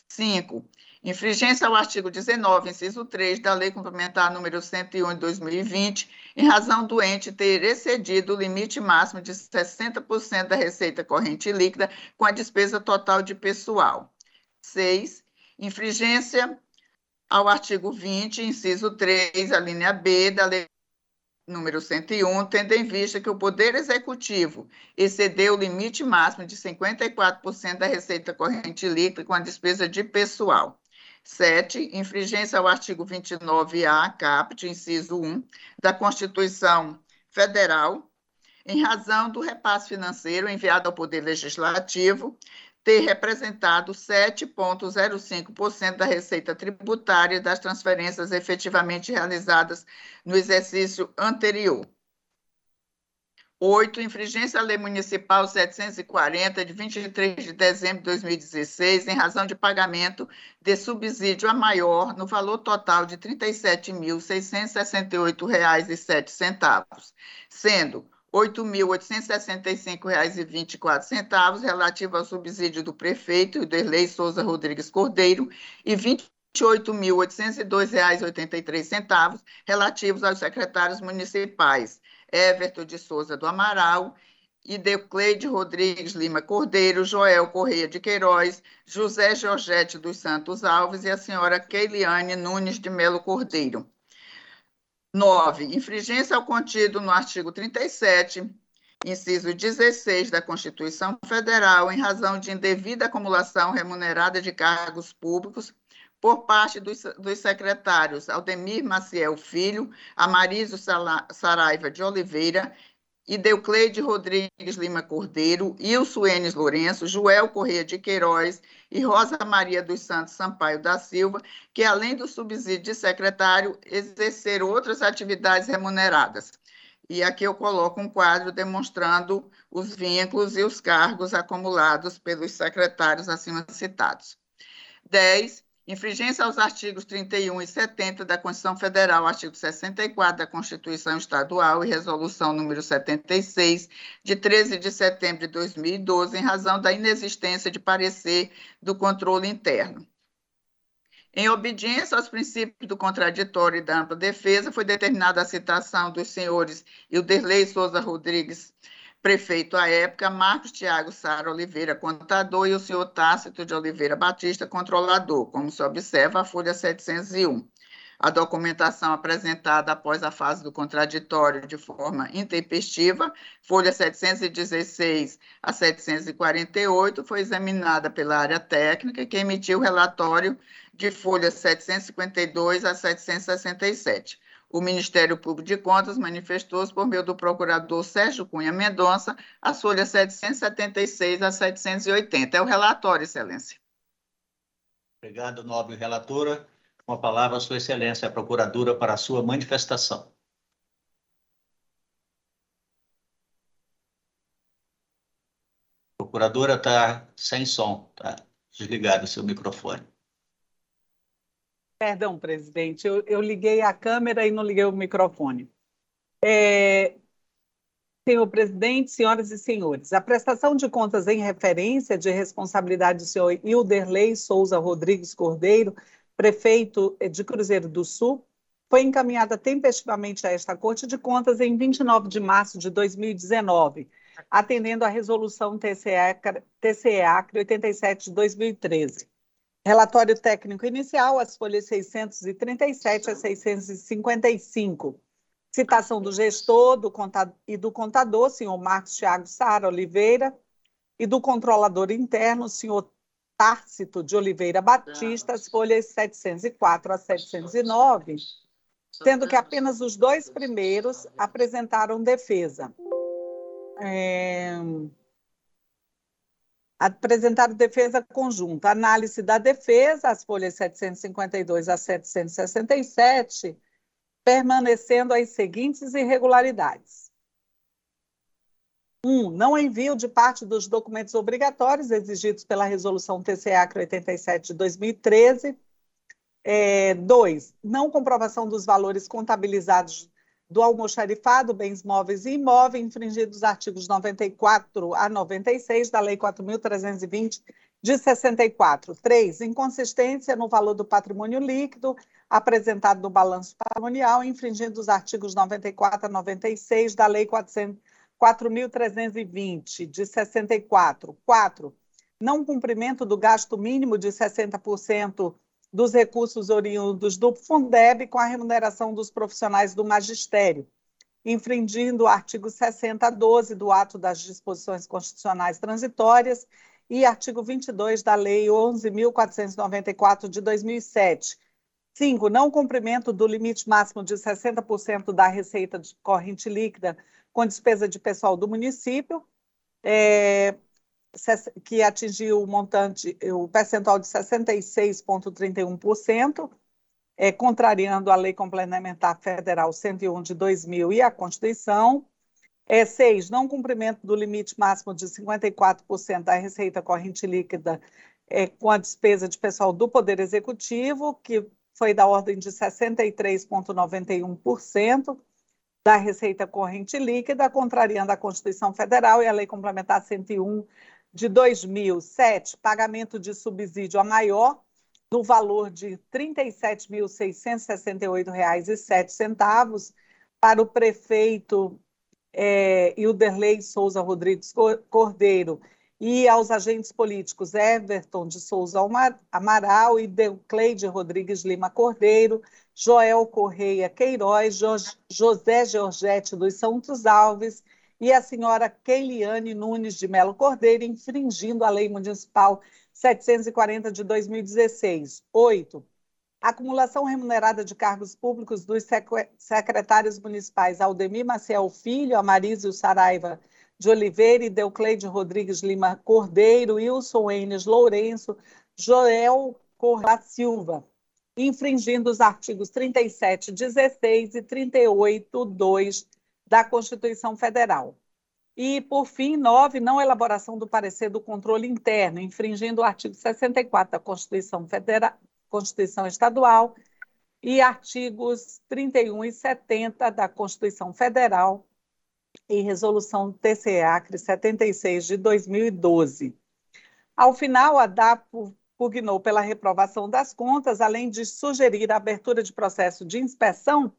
5. Infringência ao artigo 19, inciso 3 da Lei Complementar número 101 de 2020, em razão do ente ter excedido o limite máximo de 60% da receita corrente líquida com a despesa total de pessoal. 6. Infringência ao artigo 20, inciso 3, a linha B da Lei número 101, tendo em vista que o Poder Executivo excedeu o limite máximo de 54% da receita corrente líquida com a despesa de pessoal. 7. Infringência ao artigo 29-A, caput, inciso 1, da Constituição Federal, em razão do repasse financeiro enviado ao Poder Legislativo ter representado 7,05% da receita tributária das transferências efetivamente realizadas no exercício anterior. 8. Infringência à Lei Municipal 740, de 23 de dezembro de 2016, em razão de pagamento de subsídio a maior no valor total de R$ 37.668,07, sendo R$ 8.865,24 relativo ao subsídio do prefeito Iderlei Souza Rodrigues Cordeiro e R$ 28.802,83 relativos aos secretários municipais Everton de Souza do Amaral, Ideucleide Rodrigues Lima Cordeiro, Joel Correia de Queiroz, José Georgette dos Santos Alves e a senhora Keiliane Nunes de Melo Cordeiro. 9. Infringência ao contido no artigo 37, inciso 16 da Constituição Federal, em razão de indevida acumulação remunerada de cargos públicos por parte dos, dos secretários Aldemir Maciel Filho, Amarizo Saraiva de Oliveira, Ideucleide Rodrigues Lima Cordeiro, Ilso Enes Lourenço, Joel Correia de Queiroz e Rosa Maria dos Santos Sampaio da Silva, que além do subsídio de secretário, exerceram outras atividades remuneradas. E aqui eu coloco um quadro demonstrando os vínculos e os cargos acumulados pelos secretários acima citados. 10. Infringência aos artigos 31 e 70 da Constituição Federal, artigo 64 da Constituição Estadual e Resolução número 76, de 13 de setembro de 2012, em razão da inexistência de parecer do controle interno. Em obediência aos princípios do contraditório e da ampla defesa, foi determinada a citação dos senhores Ilderlei Souza Rodrigues prefeito à época, Marcos Tiago Sara Oliveira, contador, e o senhor Tácito de Oliveira Batista, controlador, como se observa a folha 701. A documentação apresentada após a fase do contraditório de forma intempestiva, folha 716 a 748, foi examinada pela área técnica, que emitiu o relatório de folha 752 a 767 o Ministério Público de Contas manifestou-se por meio do procurador Sérgio Cunha Mendonça, as folhas 776 a 780. É o relatório, Excelência. Obrigado, nobre relatora. Com a palavra, Sua Excelência, a procuradora, para a sua manifestação. A procuradora está sem som, está desligado o seu microfone. Perdão, presidente, eu, eu liguei a câmera e não liguei o microfone. É, senhor presidente, senhoras e senhores, a prestação de contas em referência de responsabilidade do senhor Hilderley Souza Rodrigues Cordeiro, prefeito de Cruzeiro do Sul, foi encaminhada tempestivamente a esta Corte de Contas em 29 de março de 2019, atendendo à resolução TCE, TCE Acre 87 de 2013. Relatório técnico inicial, as folhas 637 a 655. Citação do gestor do contador, e do contador, senhor Marcos Thiago Sara Oliveira, e do controlador interno, senhor Tárcito de Oliveira Batista, as folhas 704 a 709, sendo que apenas os dois primeiros apresentaram defesa. É apresentaram defesa conjunta. Análise da defesa, as folhas 752 a 767, permanecendo as seguintes irregularidades. 1. Um, não envio de parte dos documentos obrigatórios exigidos pela Resolução TCA 87 de 2013. 2. É, não comprovação dos valores contabilizados do almoxarifado, bens móveis e imóveis, infringidos os artigos 94 a 96 da Lei 4.320 de 64. 3. Inconsistência no valor do patrimônio líquido apresentado no balanço patrimonial, infringindo os artigos 94 a 96 da Lei 4.320 de 64. 4. Não cumprimento do gasto mínimo de 60% dos recursos oriundos do Fundeb com a remuneração dos profissionais do magistério, infringindo o artigo 6012 do ato das disposições constitucionais transitórias e artigo 22 da Lei 11.494 de 2007. 5. Não cumprimento do limite máximo de 60% da receita de corrente líquida com despesa de pessoal do município. É, que atingiu o montante, o percentual de 66,31%, é, contrariando a Lei Complementar Federal 101 de 2000 e a Constituição. É, seis, não cumprimento do limite máximo de 54% da receita corrente líquida é, com a despesa de pessoal do Poder Executivo, que foi da ordem de 63,91% da receita corrente líquida, contrariando a Constituição Federal e a Lei Complementar 101 de 2007, pagamento de subsídio a maior, no valor de R$ 37.668,07 para o prefeito é, Hilderley Souza Rodrigues Cordeiro e aos agentes políticos Everton de Souza Amaral e Deucleide Rodrigues Lima Cordeiro, Joel Correia Queiroz, José Georgette dos Santos Alves e a senhora Keiliane Nunes de Melo Cordeiro, infringindo a Lei Municipal 740 de 2016. Oito, acumulação remunerada de cargos públicos dos secretários municipais Aldemir Maciel Filho, Amarísio Saraiva de Oliveira e Deucleide Rodrigues Lima Cordeiro, Wilson Enes Lourenço, Joel Corra Silva, infringindo os artigos 37, 16 e 38, 2 da Constituição Federal. E, por fim, nove, não elaboração do parecer do controle interno, infringindo o artigo 64 da Constituição Federal, Constituição Estadual e artigos 31 e 70 da Constituição Federal e Resolução TCE-ACRE 76 de 2012. Ao final, a DAPO pugnou pela reprovação das contas, além de sugerir a abertura de processo de inspeção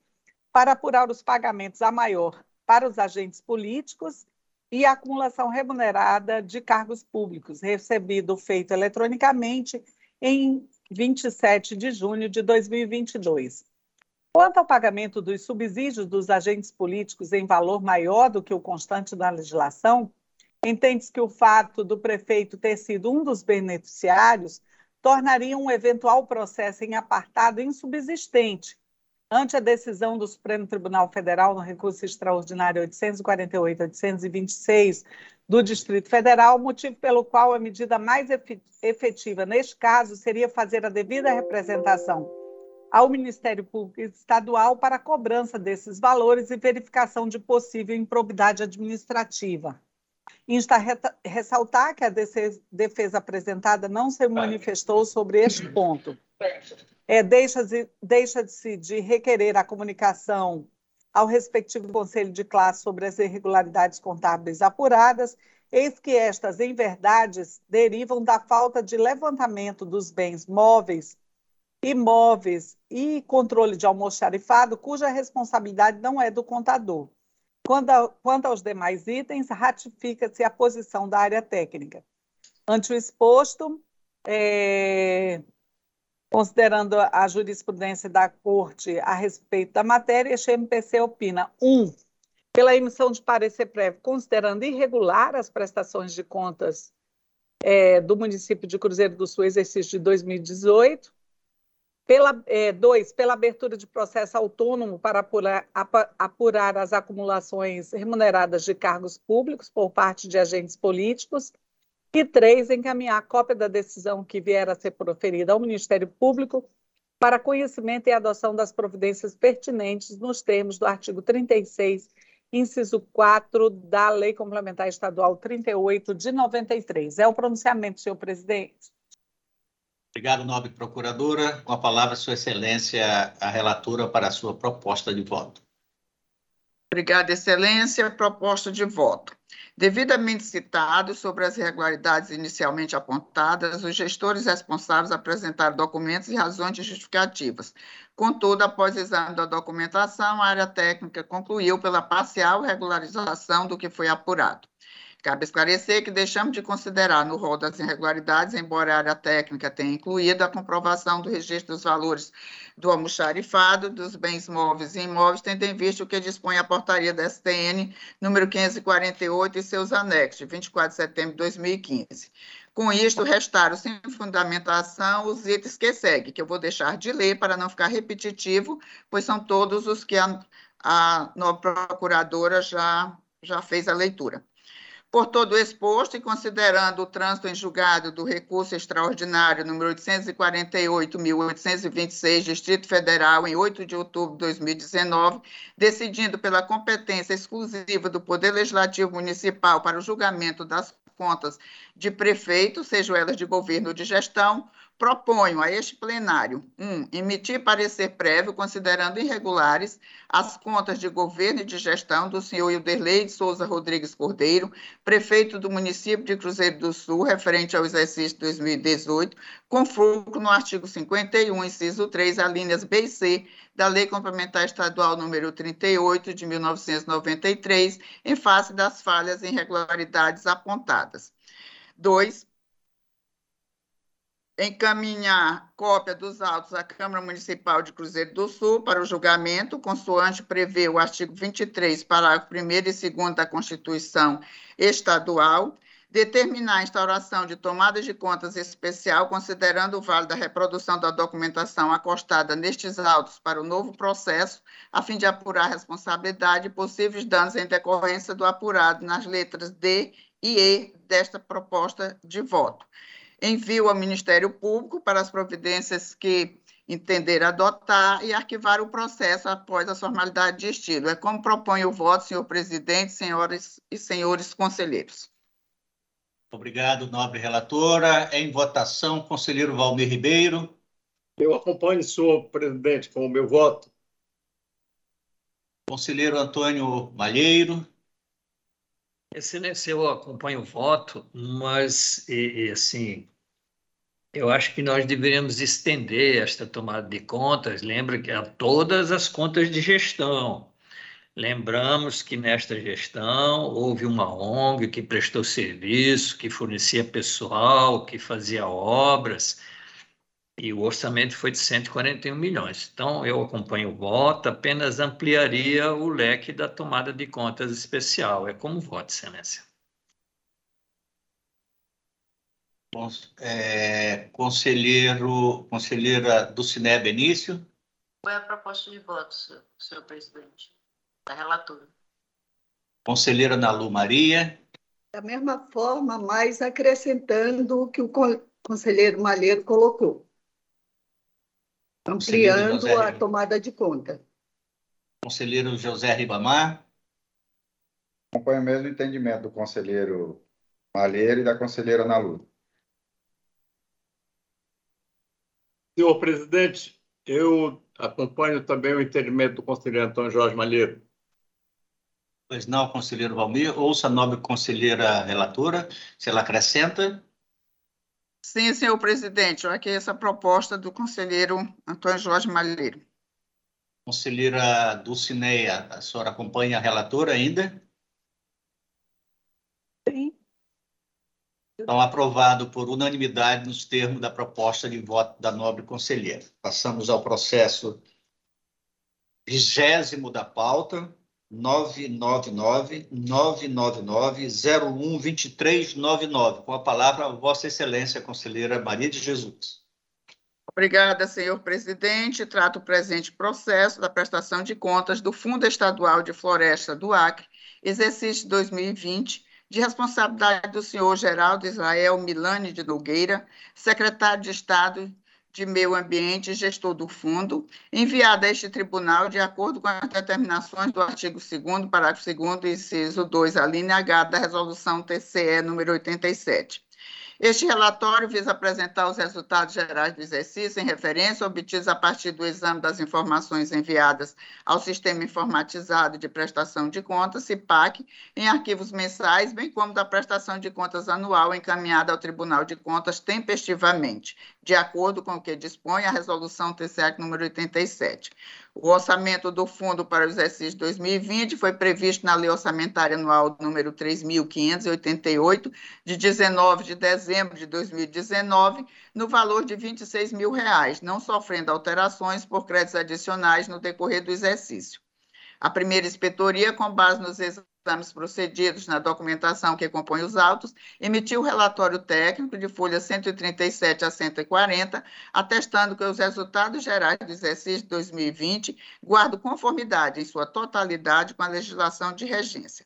para apurar os pagamentos a maior para os agentes políticos e a acumulação remunerada de cargos públicos, recebido feito eletronicamente em 27 de junho de 2022. Quanto ao pagamento dos subsídios dos agentes políticos em valor maior do que o constante da legislação, entende-se que o fato do prefeito ter sido um dos beneficiários tornaria um eventual processo em apartado insubsistente ante a decisão do Supremo Tribunal Federal no recurso extraordinário 848-826 do Distrito Federal, motivo pelo qual a medida mais efetiva neste caso seria fazer a devida representação ao Ministério Público Estadual para a cobrança desses valores e verificação de possível improbidade administrativa. Insta ressaltar que a defesa apresentada não se manifestou sobre este ponto. É, Deixa-se deixa de, de requerer a comunicação ao respectivo conselho de classe sobre as irregularidades contábeis apuradas, eis que estas, em verdade, derivam da falta de levantamento dos bens móveis, imóveis e controle de almoxarifado, cuja responsabilidade não é do contador. Quanto, a, quanto aos demais itens, ratifica-se a posição da área técnica. Ante o exposto, é, considerando a jurisprudência da Corte a respeito da matéria, este MPC opina: 1. Um, pela emissão de parecer prévio, considerando irregular as prestações de contas é, do município de Cruzeiro do Sul, exercício de 2018. Pela, é, dois, pela abertura de processo autônomo para apurar, apurar as acumulações remuneradas de cargos públicos por parte de agentes políticos. E três, encaminhar cópia da decisão que vier a ser proferida ao Ministério Público para conhecimento e adoção das providências pertinentes nos termos do artigo 36, inciso 4 da Lei Complementar Estadual 38 de 93. É o pronunciamento, senhor presidente. Obrigado, nobre procuradora. Com a palavra, Sua Excelência, a relatora para a sua proposta de voto. Obrigada, Excelência. Proposta de voto. Devidamente citados sobre as irregularidades inicialmente apontadas, os gestores responsáveis apresentaram documentos e razões justificativas. Contudo, após exame da documentação, a área técnica concluiu pela parcial regularização do que foi apurado. Cabe esclarecer que deixamos de considerar no rol das irregularidades, embora a área técnica tenha incluído a comprovação do registro dos valores do almoxarifado dos bens móveis e imóveis, tendo em vista o que dispõe a portaria da STN número 548 e seus anexos, de 24 de setembro de 2015. Com isto, restaram sem fundamentação os itens que seguem, que eu vou deixar de ler para não ficar repetitivo, pois são todos os que a, a nova procuradora já, já fez a leitura. Por todo exposto e considerando o trânsito em julgado do recurso extraordinário número 848.826, Distrito Federal, em 8 de outubro de 2019, decidindo pela competência exclusiva do Poder Legislativo Municipal para o julgamento das contas de prefeito, sejam elas de governo ou de gestão, proponho a este plenário, um, emitir parecer prévio considerando irregulares as contas de governo e de gestão do senhor Ilderlei de Souza Rodrigues Cordeiro, prefeito do município de Cruzeiro do Sul, referente ao exercício 2018, com fulcro no artigo 51, inciso 3, alíneas B e C da Lei Complementar Estadual número 38 de 1993, em face das falhas e irregularidades apontadas. Dois, encaminhar cópia dos autos à Câmara Municipal de Cruzeiro do Sul para o julgamento, consoante prevê o artigo 23, parágrafo 1 e 2 da Constituição Estadual, determinar a instauração de tomadas de contas especial, considerando o vale da reprodução da documentação acostada nestes autos para o novo processo, a fim de apurar responsabilidade e possíveis danos em decorrência do apurado nas letras D e E desta proposta de voto envio ao Ministério Público para as providências que entender adotar e arquivar o processo após a formalidade de estilo. É como propõe o voto, senhor presidente, senhoras e senhores conselheiros. Obrigado, nobre relatora. Em votação, conselheiro Valmir Ribeiro. Eu acompanho, senhor presidente, com o meu voto. Conselheiro Antônio Malheiro. Excelência, eu acompanho o voto, mas, e, e, assim, eu acho que nós deveríamos estender esta tomada de contas, lembra que a todas as contas de gestão. Lembramos que nesta gestão houve uma ONG que prestou serviço, que fornecia pessoal, que fazia obras, e o orçamento foi de 141 milhões. Então, eu acompanho o voto, apenas ampliaria o leque da tomada de contas especial. É como voto, Excelência. É, conselheiro, conselheira do Cine Benício. Qual é a proposta de voto, senhor, senhor presidente, da relatora? Conselheira Nalu Maria. Da mesma forma, mas acrescentando o que o conselheiro Malheiro colocou ampliando a tomada de conta. Conselheiro José Ribamar. Acompanho o mesmo entendimento do conselheiro Malheiro e da conselheira Nalu. Senhor presidente, eu acompanho também o entendimento do conselheiro Antônio Jorge Malheiro. Pois não, conselheiro Valmir. Ouça a nobre conselheira relatora, se ela acrescenta. Sim, senhor presidente, aqui essa proposta do conselheiro Antônio Jorge Malheiro. Conselheira Dulcineia, a senhora acompanha a relatora ainda? Sim. Então, aprovado por unanimidade nos termos da proposta de voto da nobre conselheira. Passamos ao processo vigésimo da pauta, 999-999-012399. Com a palavra, Vossa Excelência, conselheira Maria de Jesus. Obrigada, senhor presidente. Trato o presente processo da prestação de contas do Fundo Estadual de Floresta do Acre, exercício 2020, de responsabilidade do senhor Geraldo Israel Milani de Nogueira, secretário de Estado de Meio Ambiente e gestor do fundo, enviada a este tribunal de acordo com as determinações do artigo 2 parágrafo 2 inciso 2, a linha H da resolução TCE número 87. Este relatório visa apresentar os resultados gerais do exercício em referência obtidos a partir do exame das informações enviadas ao Sistema Informatizado de Prestação de Contas, CIPAC, em arquivos mensais, bem como da prestação de contas anual encaminhada ao Tribunal de Contas tempestivamente, de acordo com o que dispõe a Resolução TCE número 87. O orçamento do fundo para o exercício 2020 foi previsto na Lei Orçamentária Anual número 3.588, de 19 de dezembro de 2019, no valor de 26 mil reais, não sofrendo alterações por créditos adicionais no decorrer do exercício. A primeira inspetoria, com base nos exames procedidos na documentação que compõe os autos, emitiu o relatório técnico de folha 137 a 140, atestando que os resultados gerais do exercício 2020 guardam conformidade em sua totalidade com a legislação de regência.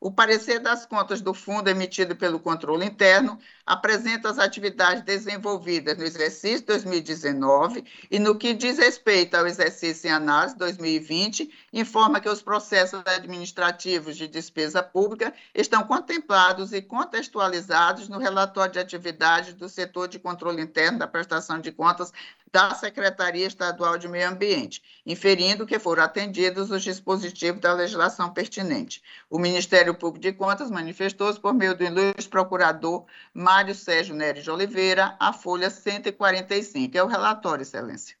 O parecer das contas do fundo emitido pelo controle interno apresenta as atividades desenvolvidas no exercício 2019 e no que diz respeito ao exercício em análise 2020, informa que os processos administrativos de despesa pública estão contemplados e contextualizados no relatório de atividades do setor de controle interno da prestação de contas da Secretaria Estadual de Meio Ambiente, inferindo que foram atendidos os dispositivos da legislação pertinente. O Ministério Público de Contas manifestou-se por meio do ilustre procurador Mário Sérgio Neres de Oliveira, a folha 145. É o relatório, Excelência.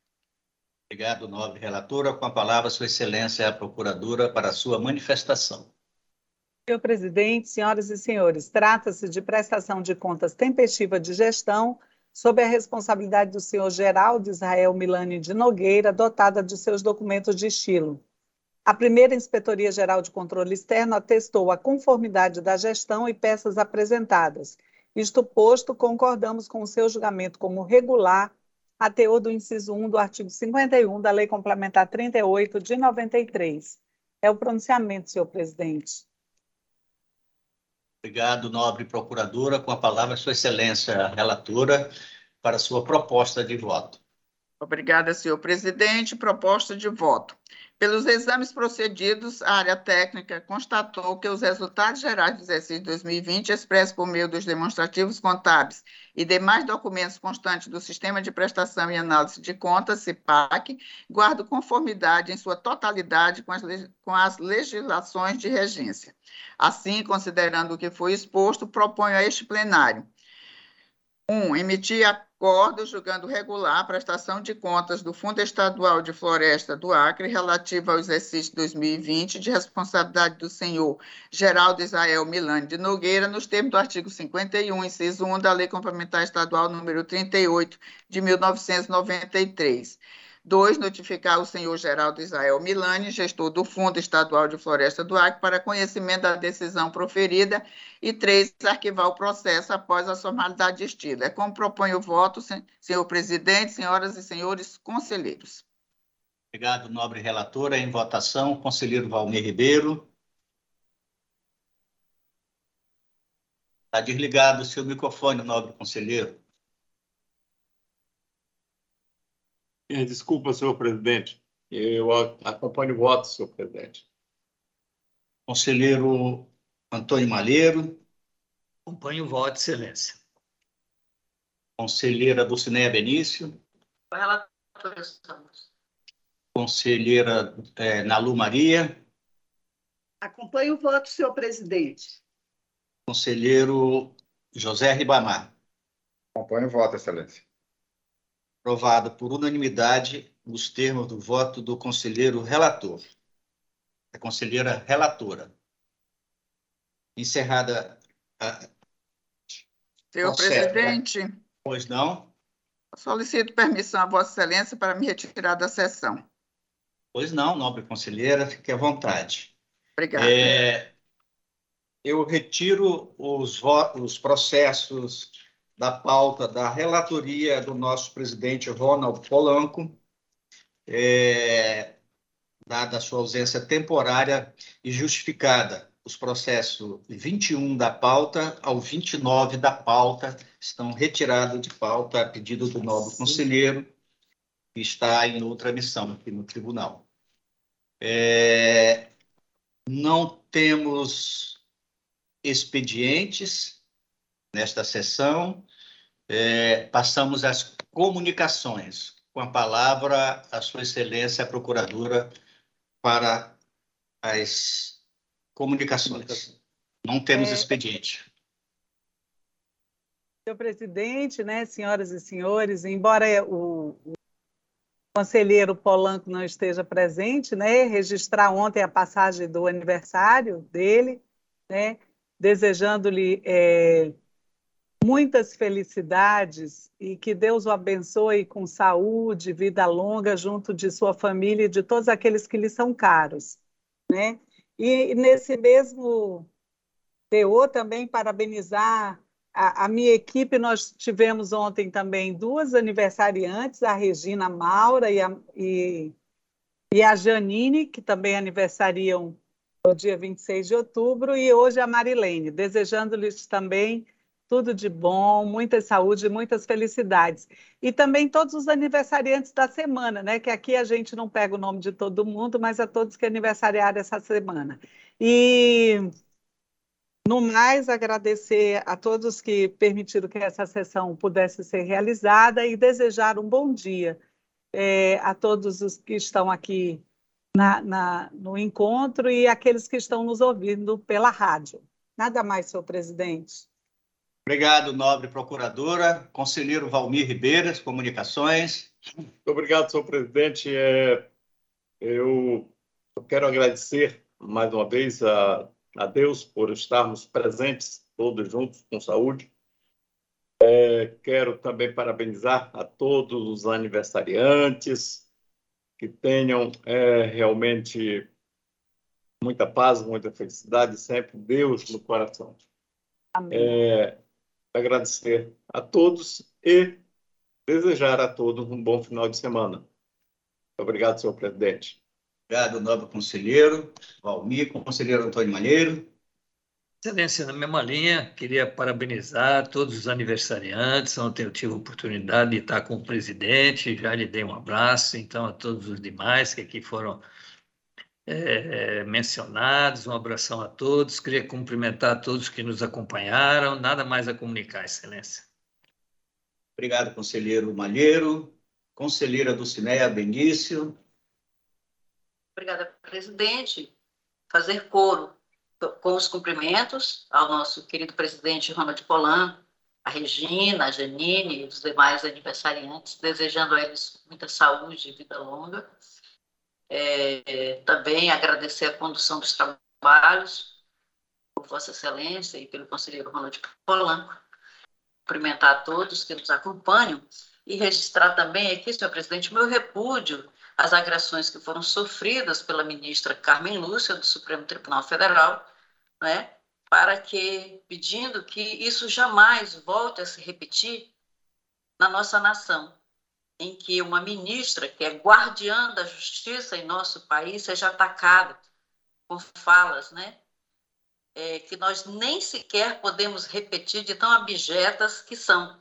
Obrigado, nobre relatora. Com a palavra, Sua Excelência, a procuradora, para a sua manifestação. Senhor presidente, senhoras e senhores, trata-se de prestação de contas tempestiva de gestão sob a responsabilidade do senhor Geraldo Israel Milani de Nogueira, dotada de seus documentos de estilo. A primeira Inspetoria Geral de Controle Externo atestou a conformidade da gestão e peças apresentadas. Isto posto, concordamos com o seu julgamento como regular, a teor do inciso 1 do artigo 51 da Lei Complementar 38 de 93. É o pronunciamento, senhor presidente. Obrigado, nobre procuradora. Com a palavra, Sua Excelência, relatora, para sua proposta de voto. Obrigada, senhor presidente. Proposta de voto. Pelos exames procedidos, a área técnica constatou que os resultados gerais do exercício 2020, expressos por meio dos demonstrativos contábeis e demais documentos constantes do Sistema de Prestação e Análise de Contas, CIPAC, guardam conformidade em sua totalidade com as, com as legislações de regência. Assim, considerando o que foi exposto, proponho a este plenário 1. Um, emitir acordo julgando regular a prestação de contas do Fundo Estadual de Floresta do Acre relativa ao exercício 2020 de responsabilidade do senhor Geraldo Israel Milani de Nogueira, nos termos do artigo 51, inciso 1 da Lei Complementar Estadual número 38 de 1993. Dois, notificar o senhor Geraldo Israel Milani, gestor do Fundo Estadual de Floresta do Acre, para conhecimento da decisão proferida. E três, arquivar o processo após a formalidade de estilo. É como propõe o voto, senhor presidente, senhoras e senhores conselheiros. Obrigado, nobre relatora. Em votação, conselheiro Valmir Ribeiro. Está desligado o seu microfone, nobre conselheiro. Desculpa, senhor presidente. Eu acompanho o voto, senhor presidente. Conselheiro Antônio Malheiro. Acompanho o voto, excelência. Conselheira Dulcineia Benício. Relator, estamos. Conselheira é, Nalu Maria. Acompanho o voto, senhor presidente. Conselheiro José Ribamar. Acompanho o voto, excelência. Aprovado por unanimidade nos termos do voto do conselheiro relator. A conselheira relatora. Encerrada a. Senhor presidente. Pois não? Solicito permissão a Vossa Excelência para me retirar da sessão. Pois não, nobre conselheira, fique à vontade. Obrigada. É, eu retiro os, os processos da pauta da relatoria do nosso presidente Ronald Polanco, é, dada a sua ausência temporária e justificada. Os processos 21 da pauta ao 29 da pauta estão retirados de pauta a pedido do novo conselheiro, que está em outra missão aqui no tribunal. É, não temos expedientes nesta sessão. É, passamos às comunicações. Com a palavra, a Sua Excelência, a Procuradora, para as comunicações. Não temos é... expediente. Senhor presidente, né, senhoras e senhores, embora o, o conselheiro Polanco não esteja presente, né, registrar ontem a passagem do aniversário dele, né, desejando-lhe é, muitas felicidades e que Deus o abençoe com saúde, vida longa junto de sua família e de todos aqueles que lhe são caros, né? E nesse mesmo teor também parabenizar a, a, minha equipe, nós tivemos ontem também duas aniversariantes, a Regina Maura e a, e, e a Janine, que também aniversariam no dia 26 de outubro, e hoje a Marilene, desejando-lhes também tudo de bom, muita saúde, muitas felicidades. E também todos os aniversariantes da semana, né? Que aqui a gente não pega o nome de todo mundo, mas a todos que aniversariaram essa semana. E no mais, agradecer a todos que permitiram que essa sessão pudesse ser realizada e desejar um bom dia é, a todos os que estão aqui na, na, no encontro e aqueles que estão nos ouvindo pela rádio. Nada mais, senhor presidente. Obrigado, nobre procuradora. Conselheiro Valmir Ribeiro, Comunicações. Muito obrigado, senhor presidente. É, eu, eu quero agradecer mais uma vez a, a Deus por estarmos presentes todos juntos com saúde. É, quero também parabenizar a todos os aniversariantes que tenham é, realmente muita paz, muita felicidade, sempre Deus no coração. Amém. É, agradecer a todos e desejar a todos um bom final de semana. Obrigado, senhor presidente. Obrigado, nobre conselheiro Valmir, conselheiro Antônio Malheiro. Excelência, na mesma linha, queria parabenizar todos os aniversariantes. Ontem eu tive a oportunidade de estar com o presidente, já lhe dei um abraço, então a todos os demais que aqui foram é, mencionados, um abração a todos. Queria cumprimentar todos que nos acompanharam. Nada mais a comunicar, Excelência. Obrigado, conselheiro Malheiro. Conselheira Dulcineia Benício. Obrigada, presidente. Fazer coro com os cumprimentos ao nosso querido presidente Ronald Polan, a Regina, a Janine e os demais aniversariantes, desejando a eles muita saúde e vida longa. É, também agradecer a condução dos trabalhos por Vossa Excelência e pelo conselheiro Ronald Polanco. Cumprimentar a todos que nos acompanham e registrar também aqui, senhor presidente, meu repúdio às agressões que foram sofridas pela ministra Carmen Lúcia, do Supremo Tribunal Federal, né, para que, pedindo que isso jamais volte a se repetir na nossa nação, em que uma ministra, que é guardiã da justiça em nosso país, seja atacada por falas, né, é, que nós nem sequer podemos repetir de tão abjetas que são.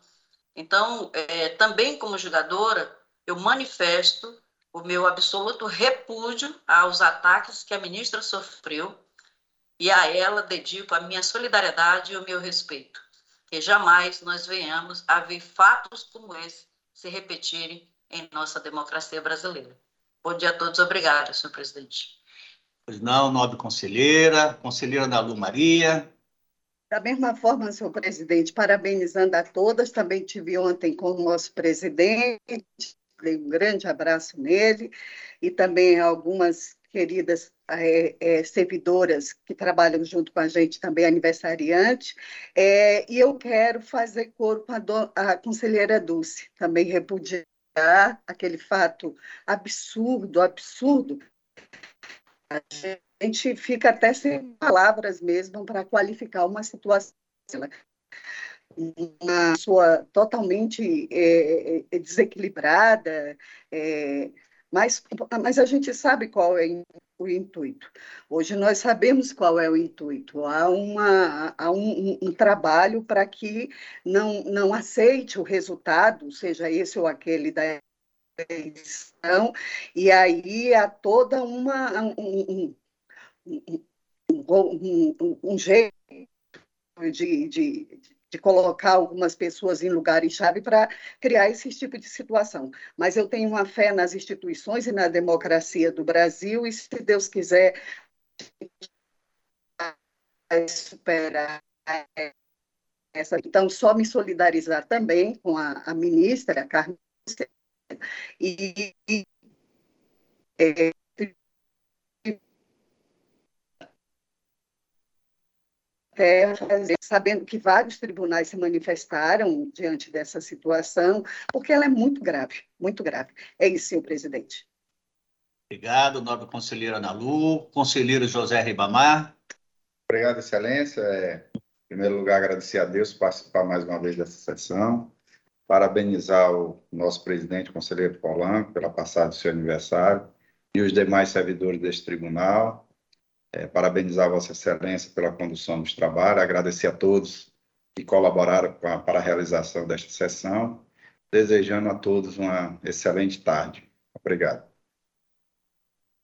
Então, é, também como jogadora, eu manifesto o meu absoluto repúdio aos ataques que a ministra sofreu e a ela dedico a minha solidariedade e o meu respeito. Que jamais nós venhamos a ver fatos como esse se repetirem em nossa democracia brasileira. Bom dia a todos, obrigada, senhor presidente. Pois não, nobre conselheira, conselheira Ana Lu Maria. Da mesma forma, senhor presidente, parabenizando a todas, também tive ontem com o nosso presidente, dei um grande abraço nele, e também algumas queridas é, é, servidoras que trabalham junto com a gente, também aniversariante, é, e eu quero fazer coro com a, do, a conselheira Dulce, também repudiar aquele fato absurdo, absurdo. A gente fica até sem palavras mesmo para qualificar uma situação uma pessoa totalmente é, é, desequilibrada, é, mas, mas a gente sabe qual é o intuito. Hoje nós sabemos qual é o intuito. Há, uma, há um, um trabalho para que não, não aceite o resultado, seja esse ou aquele da eleição, e aí há toda uma. um, um, um, um jeito de, de, de colocar algumas pessoas em lugares-chave para criar esse tipo de situação. Mas eu tenho uma fé nas instituições e na democracia do Brasil, e se Deus quiser superar essa. Então, só me solidarizar também com a, a ministra, a Carmen, e, e é, sabendo que vários tribunais se manifestaram diante dessa situação, porque ela é muito grave, muito grave. É isso, senhor presidente. Obrigado, nobre conselheira Ana Lu. Conselheiro José Ribamar. Obrigado, excelência. É, em primeiro lugar, agradecer a Deus por participar mais uma vez dessa sessão. Parabenizar o nosso presidente, o conselheiro Polanco, pela passada do seu aniversário e os demais servidores deste tribunal é, parabenizar Vossa Excelência pela condução dos trabalhos, agradecer a todos que colaboraram a, para a realização desta sessão, desejando a todos uma excelente tarde. Obrigado.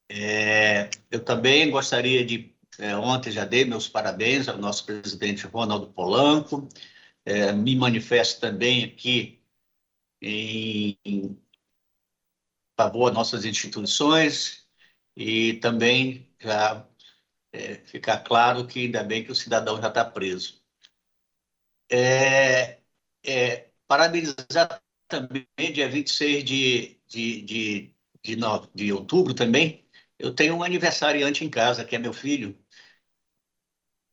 É, eu também gostaria de, é, ontem já dei meus parabéns ao nosso presidente Ronaldo Polanco, é, me manifesto também aqui em, em favor das nossas instituições e também já é, ficar claro que ainda bem que o cidadão já está preso. É, é, parabenizar também, dia 26 de, de, de, de, no, de outubro também, eu tenho um aniversariante em casa, que é meu filho,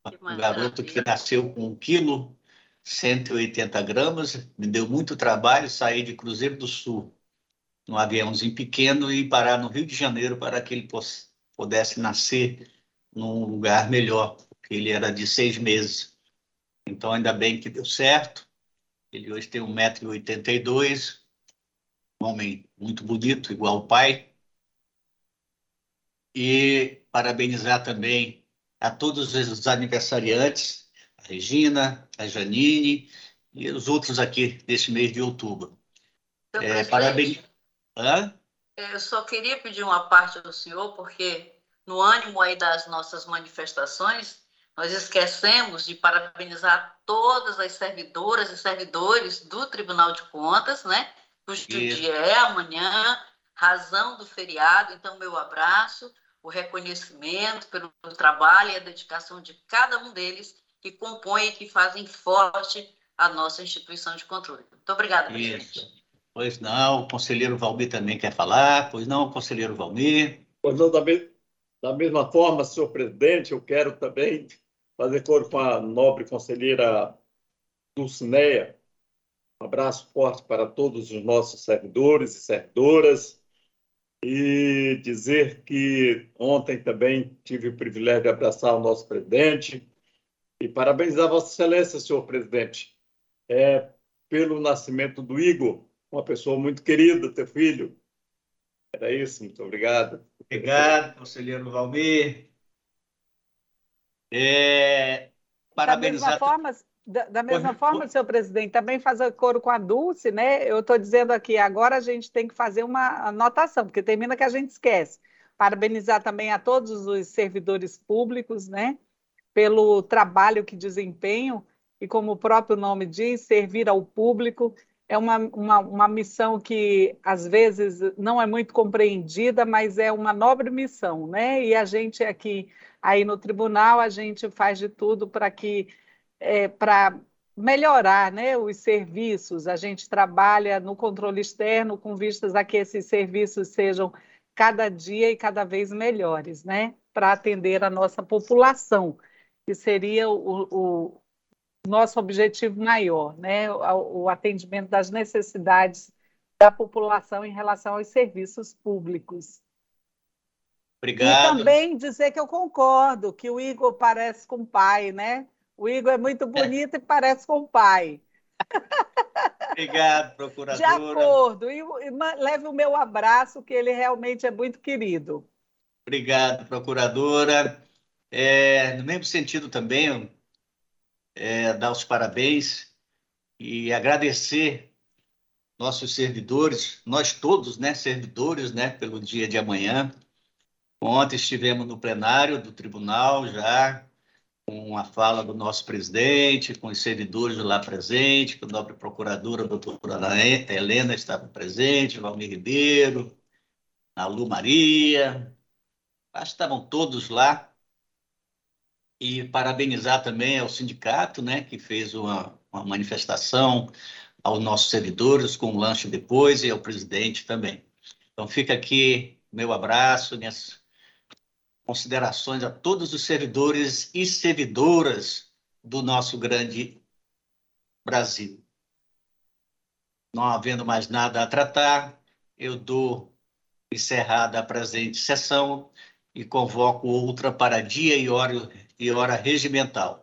um garoto que nasceu com 1 quilo, 180 gramas, me deu muito trabalho sair de Cruzeiro do Sul, num aviãozinho pequeno, e parar no Rio de Janeiro para que ele pudesse nascer num lugar melhor, porque ele era de seis meses. Então, ainda bem que deu certo. Ele hoje tem 1,82m, um homem muito bonito, igual o pai. E parabenizar também a todos os aniversariantes, a Regina, a Janine e os outros aqui deste mês de outubro. É, parabéns. Hã? Eu só queria pedir uma parte ao senhor, porque no ânimo aí das nossas manifestações, nós esquecemos de parabenizar todas as servidoras e servidores do Tribunal de Contas, né? Cujo dia é amanhã, razão do feriado. Então, meu abraço, o reconhecimento pelo trabalho e a dedicação de cada um deles que compõem e que fazem forte a nossa instituição de controle. Muito obrigada, presidente. Isso. Pois não, o conselheiro Valmir também quer falar. Pois não, conselheiro Valmir. Pois não, me... da mesma forma, senhor presidente, eu quero também fazer coro com a nobre conselheira Dulcineia. Um abraço forte para todos os nossos servidores e servidoras e dizer que ontem também tive o privilégio de abraçar o nosso presidente e parabenizar Vossa Excelência, senhor presidente, é, pelo nascimento do Igor, uma pessoa muito querida, teu filho. Era isso, muito obrigado. Obrigado, conselheiro Valmir. É, parabenizar. Da mesma forma, da, da mesma forma, senhor presidente, também fazer coro com a Dulce, né? Eu estou dizendo aqui, agora a gente tem que fazer uma anotação, porque termina que a gente esquece. Parabenizar também a todos os servidores públicos, né? Pelo trabalho que desempenham e, como o próprio nome diz, servir ao público é uma, uma, uma missão que às vezes não é muito compreendida, mas é uma nobre missão, né? E a gente aqui, aí no tribunal, a gente faz de tudo para que é, para melhorar né, os serviços. A gente trabalha no controle externo com vistas a que esses serviços sejam cada dia e cada vez melhores, né? Para atender a nossa população, que seria o, o nosso objetivo maior, né? O, o atendimento das necessidades da população em relação aos serviços públicos. Obrigado. E também dizer que eu concordo, que o Igor parece com o pai, né? O Igor é muito bonito é. e parece com o pai. Obrigado, procuradora. De acordo. E, e leve o meu abraço, que ele realmente é muito querido. Obrigado, procuradora. É, no mesmo sentido também, é, dar os parabéns e agradecer nossos servidores, nós todos, né, servidores, né, pelo dia de amanhã. Ontem estivemos no plenário do tribunal já, com a fala do nosso presidente, com os servidores lá presentes, com a nobre procuradora, a doutora Helena estava presente, Valmir Ribeiro, a Lu Maria, acho que estavam todos lá e parabenizar também ao sindicato, né, que fez uma, uma manifestação aos nossos servidores com um lanche depois e ao presidente também. Então fica aqui meu abraço, minhas considerações a todos os servidores e servidoras do nosso grande Brasil. Não havendo mais nada a tratar, eu dou encerrada a presente sessão e convoco outra para dia e hora e hora regimental.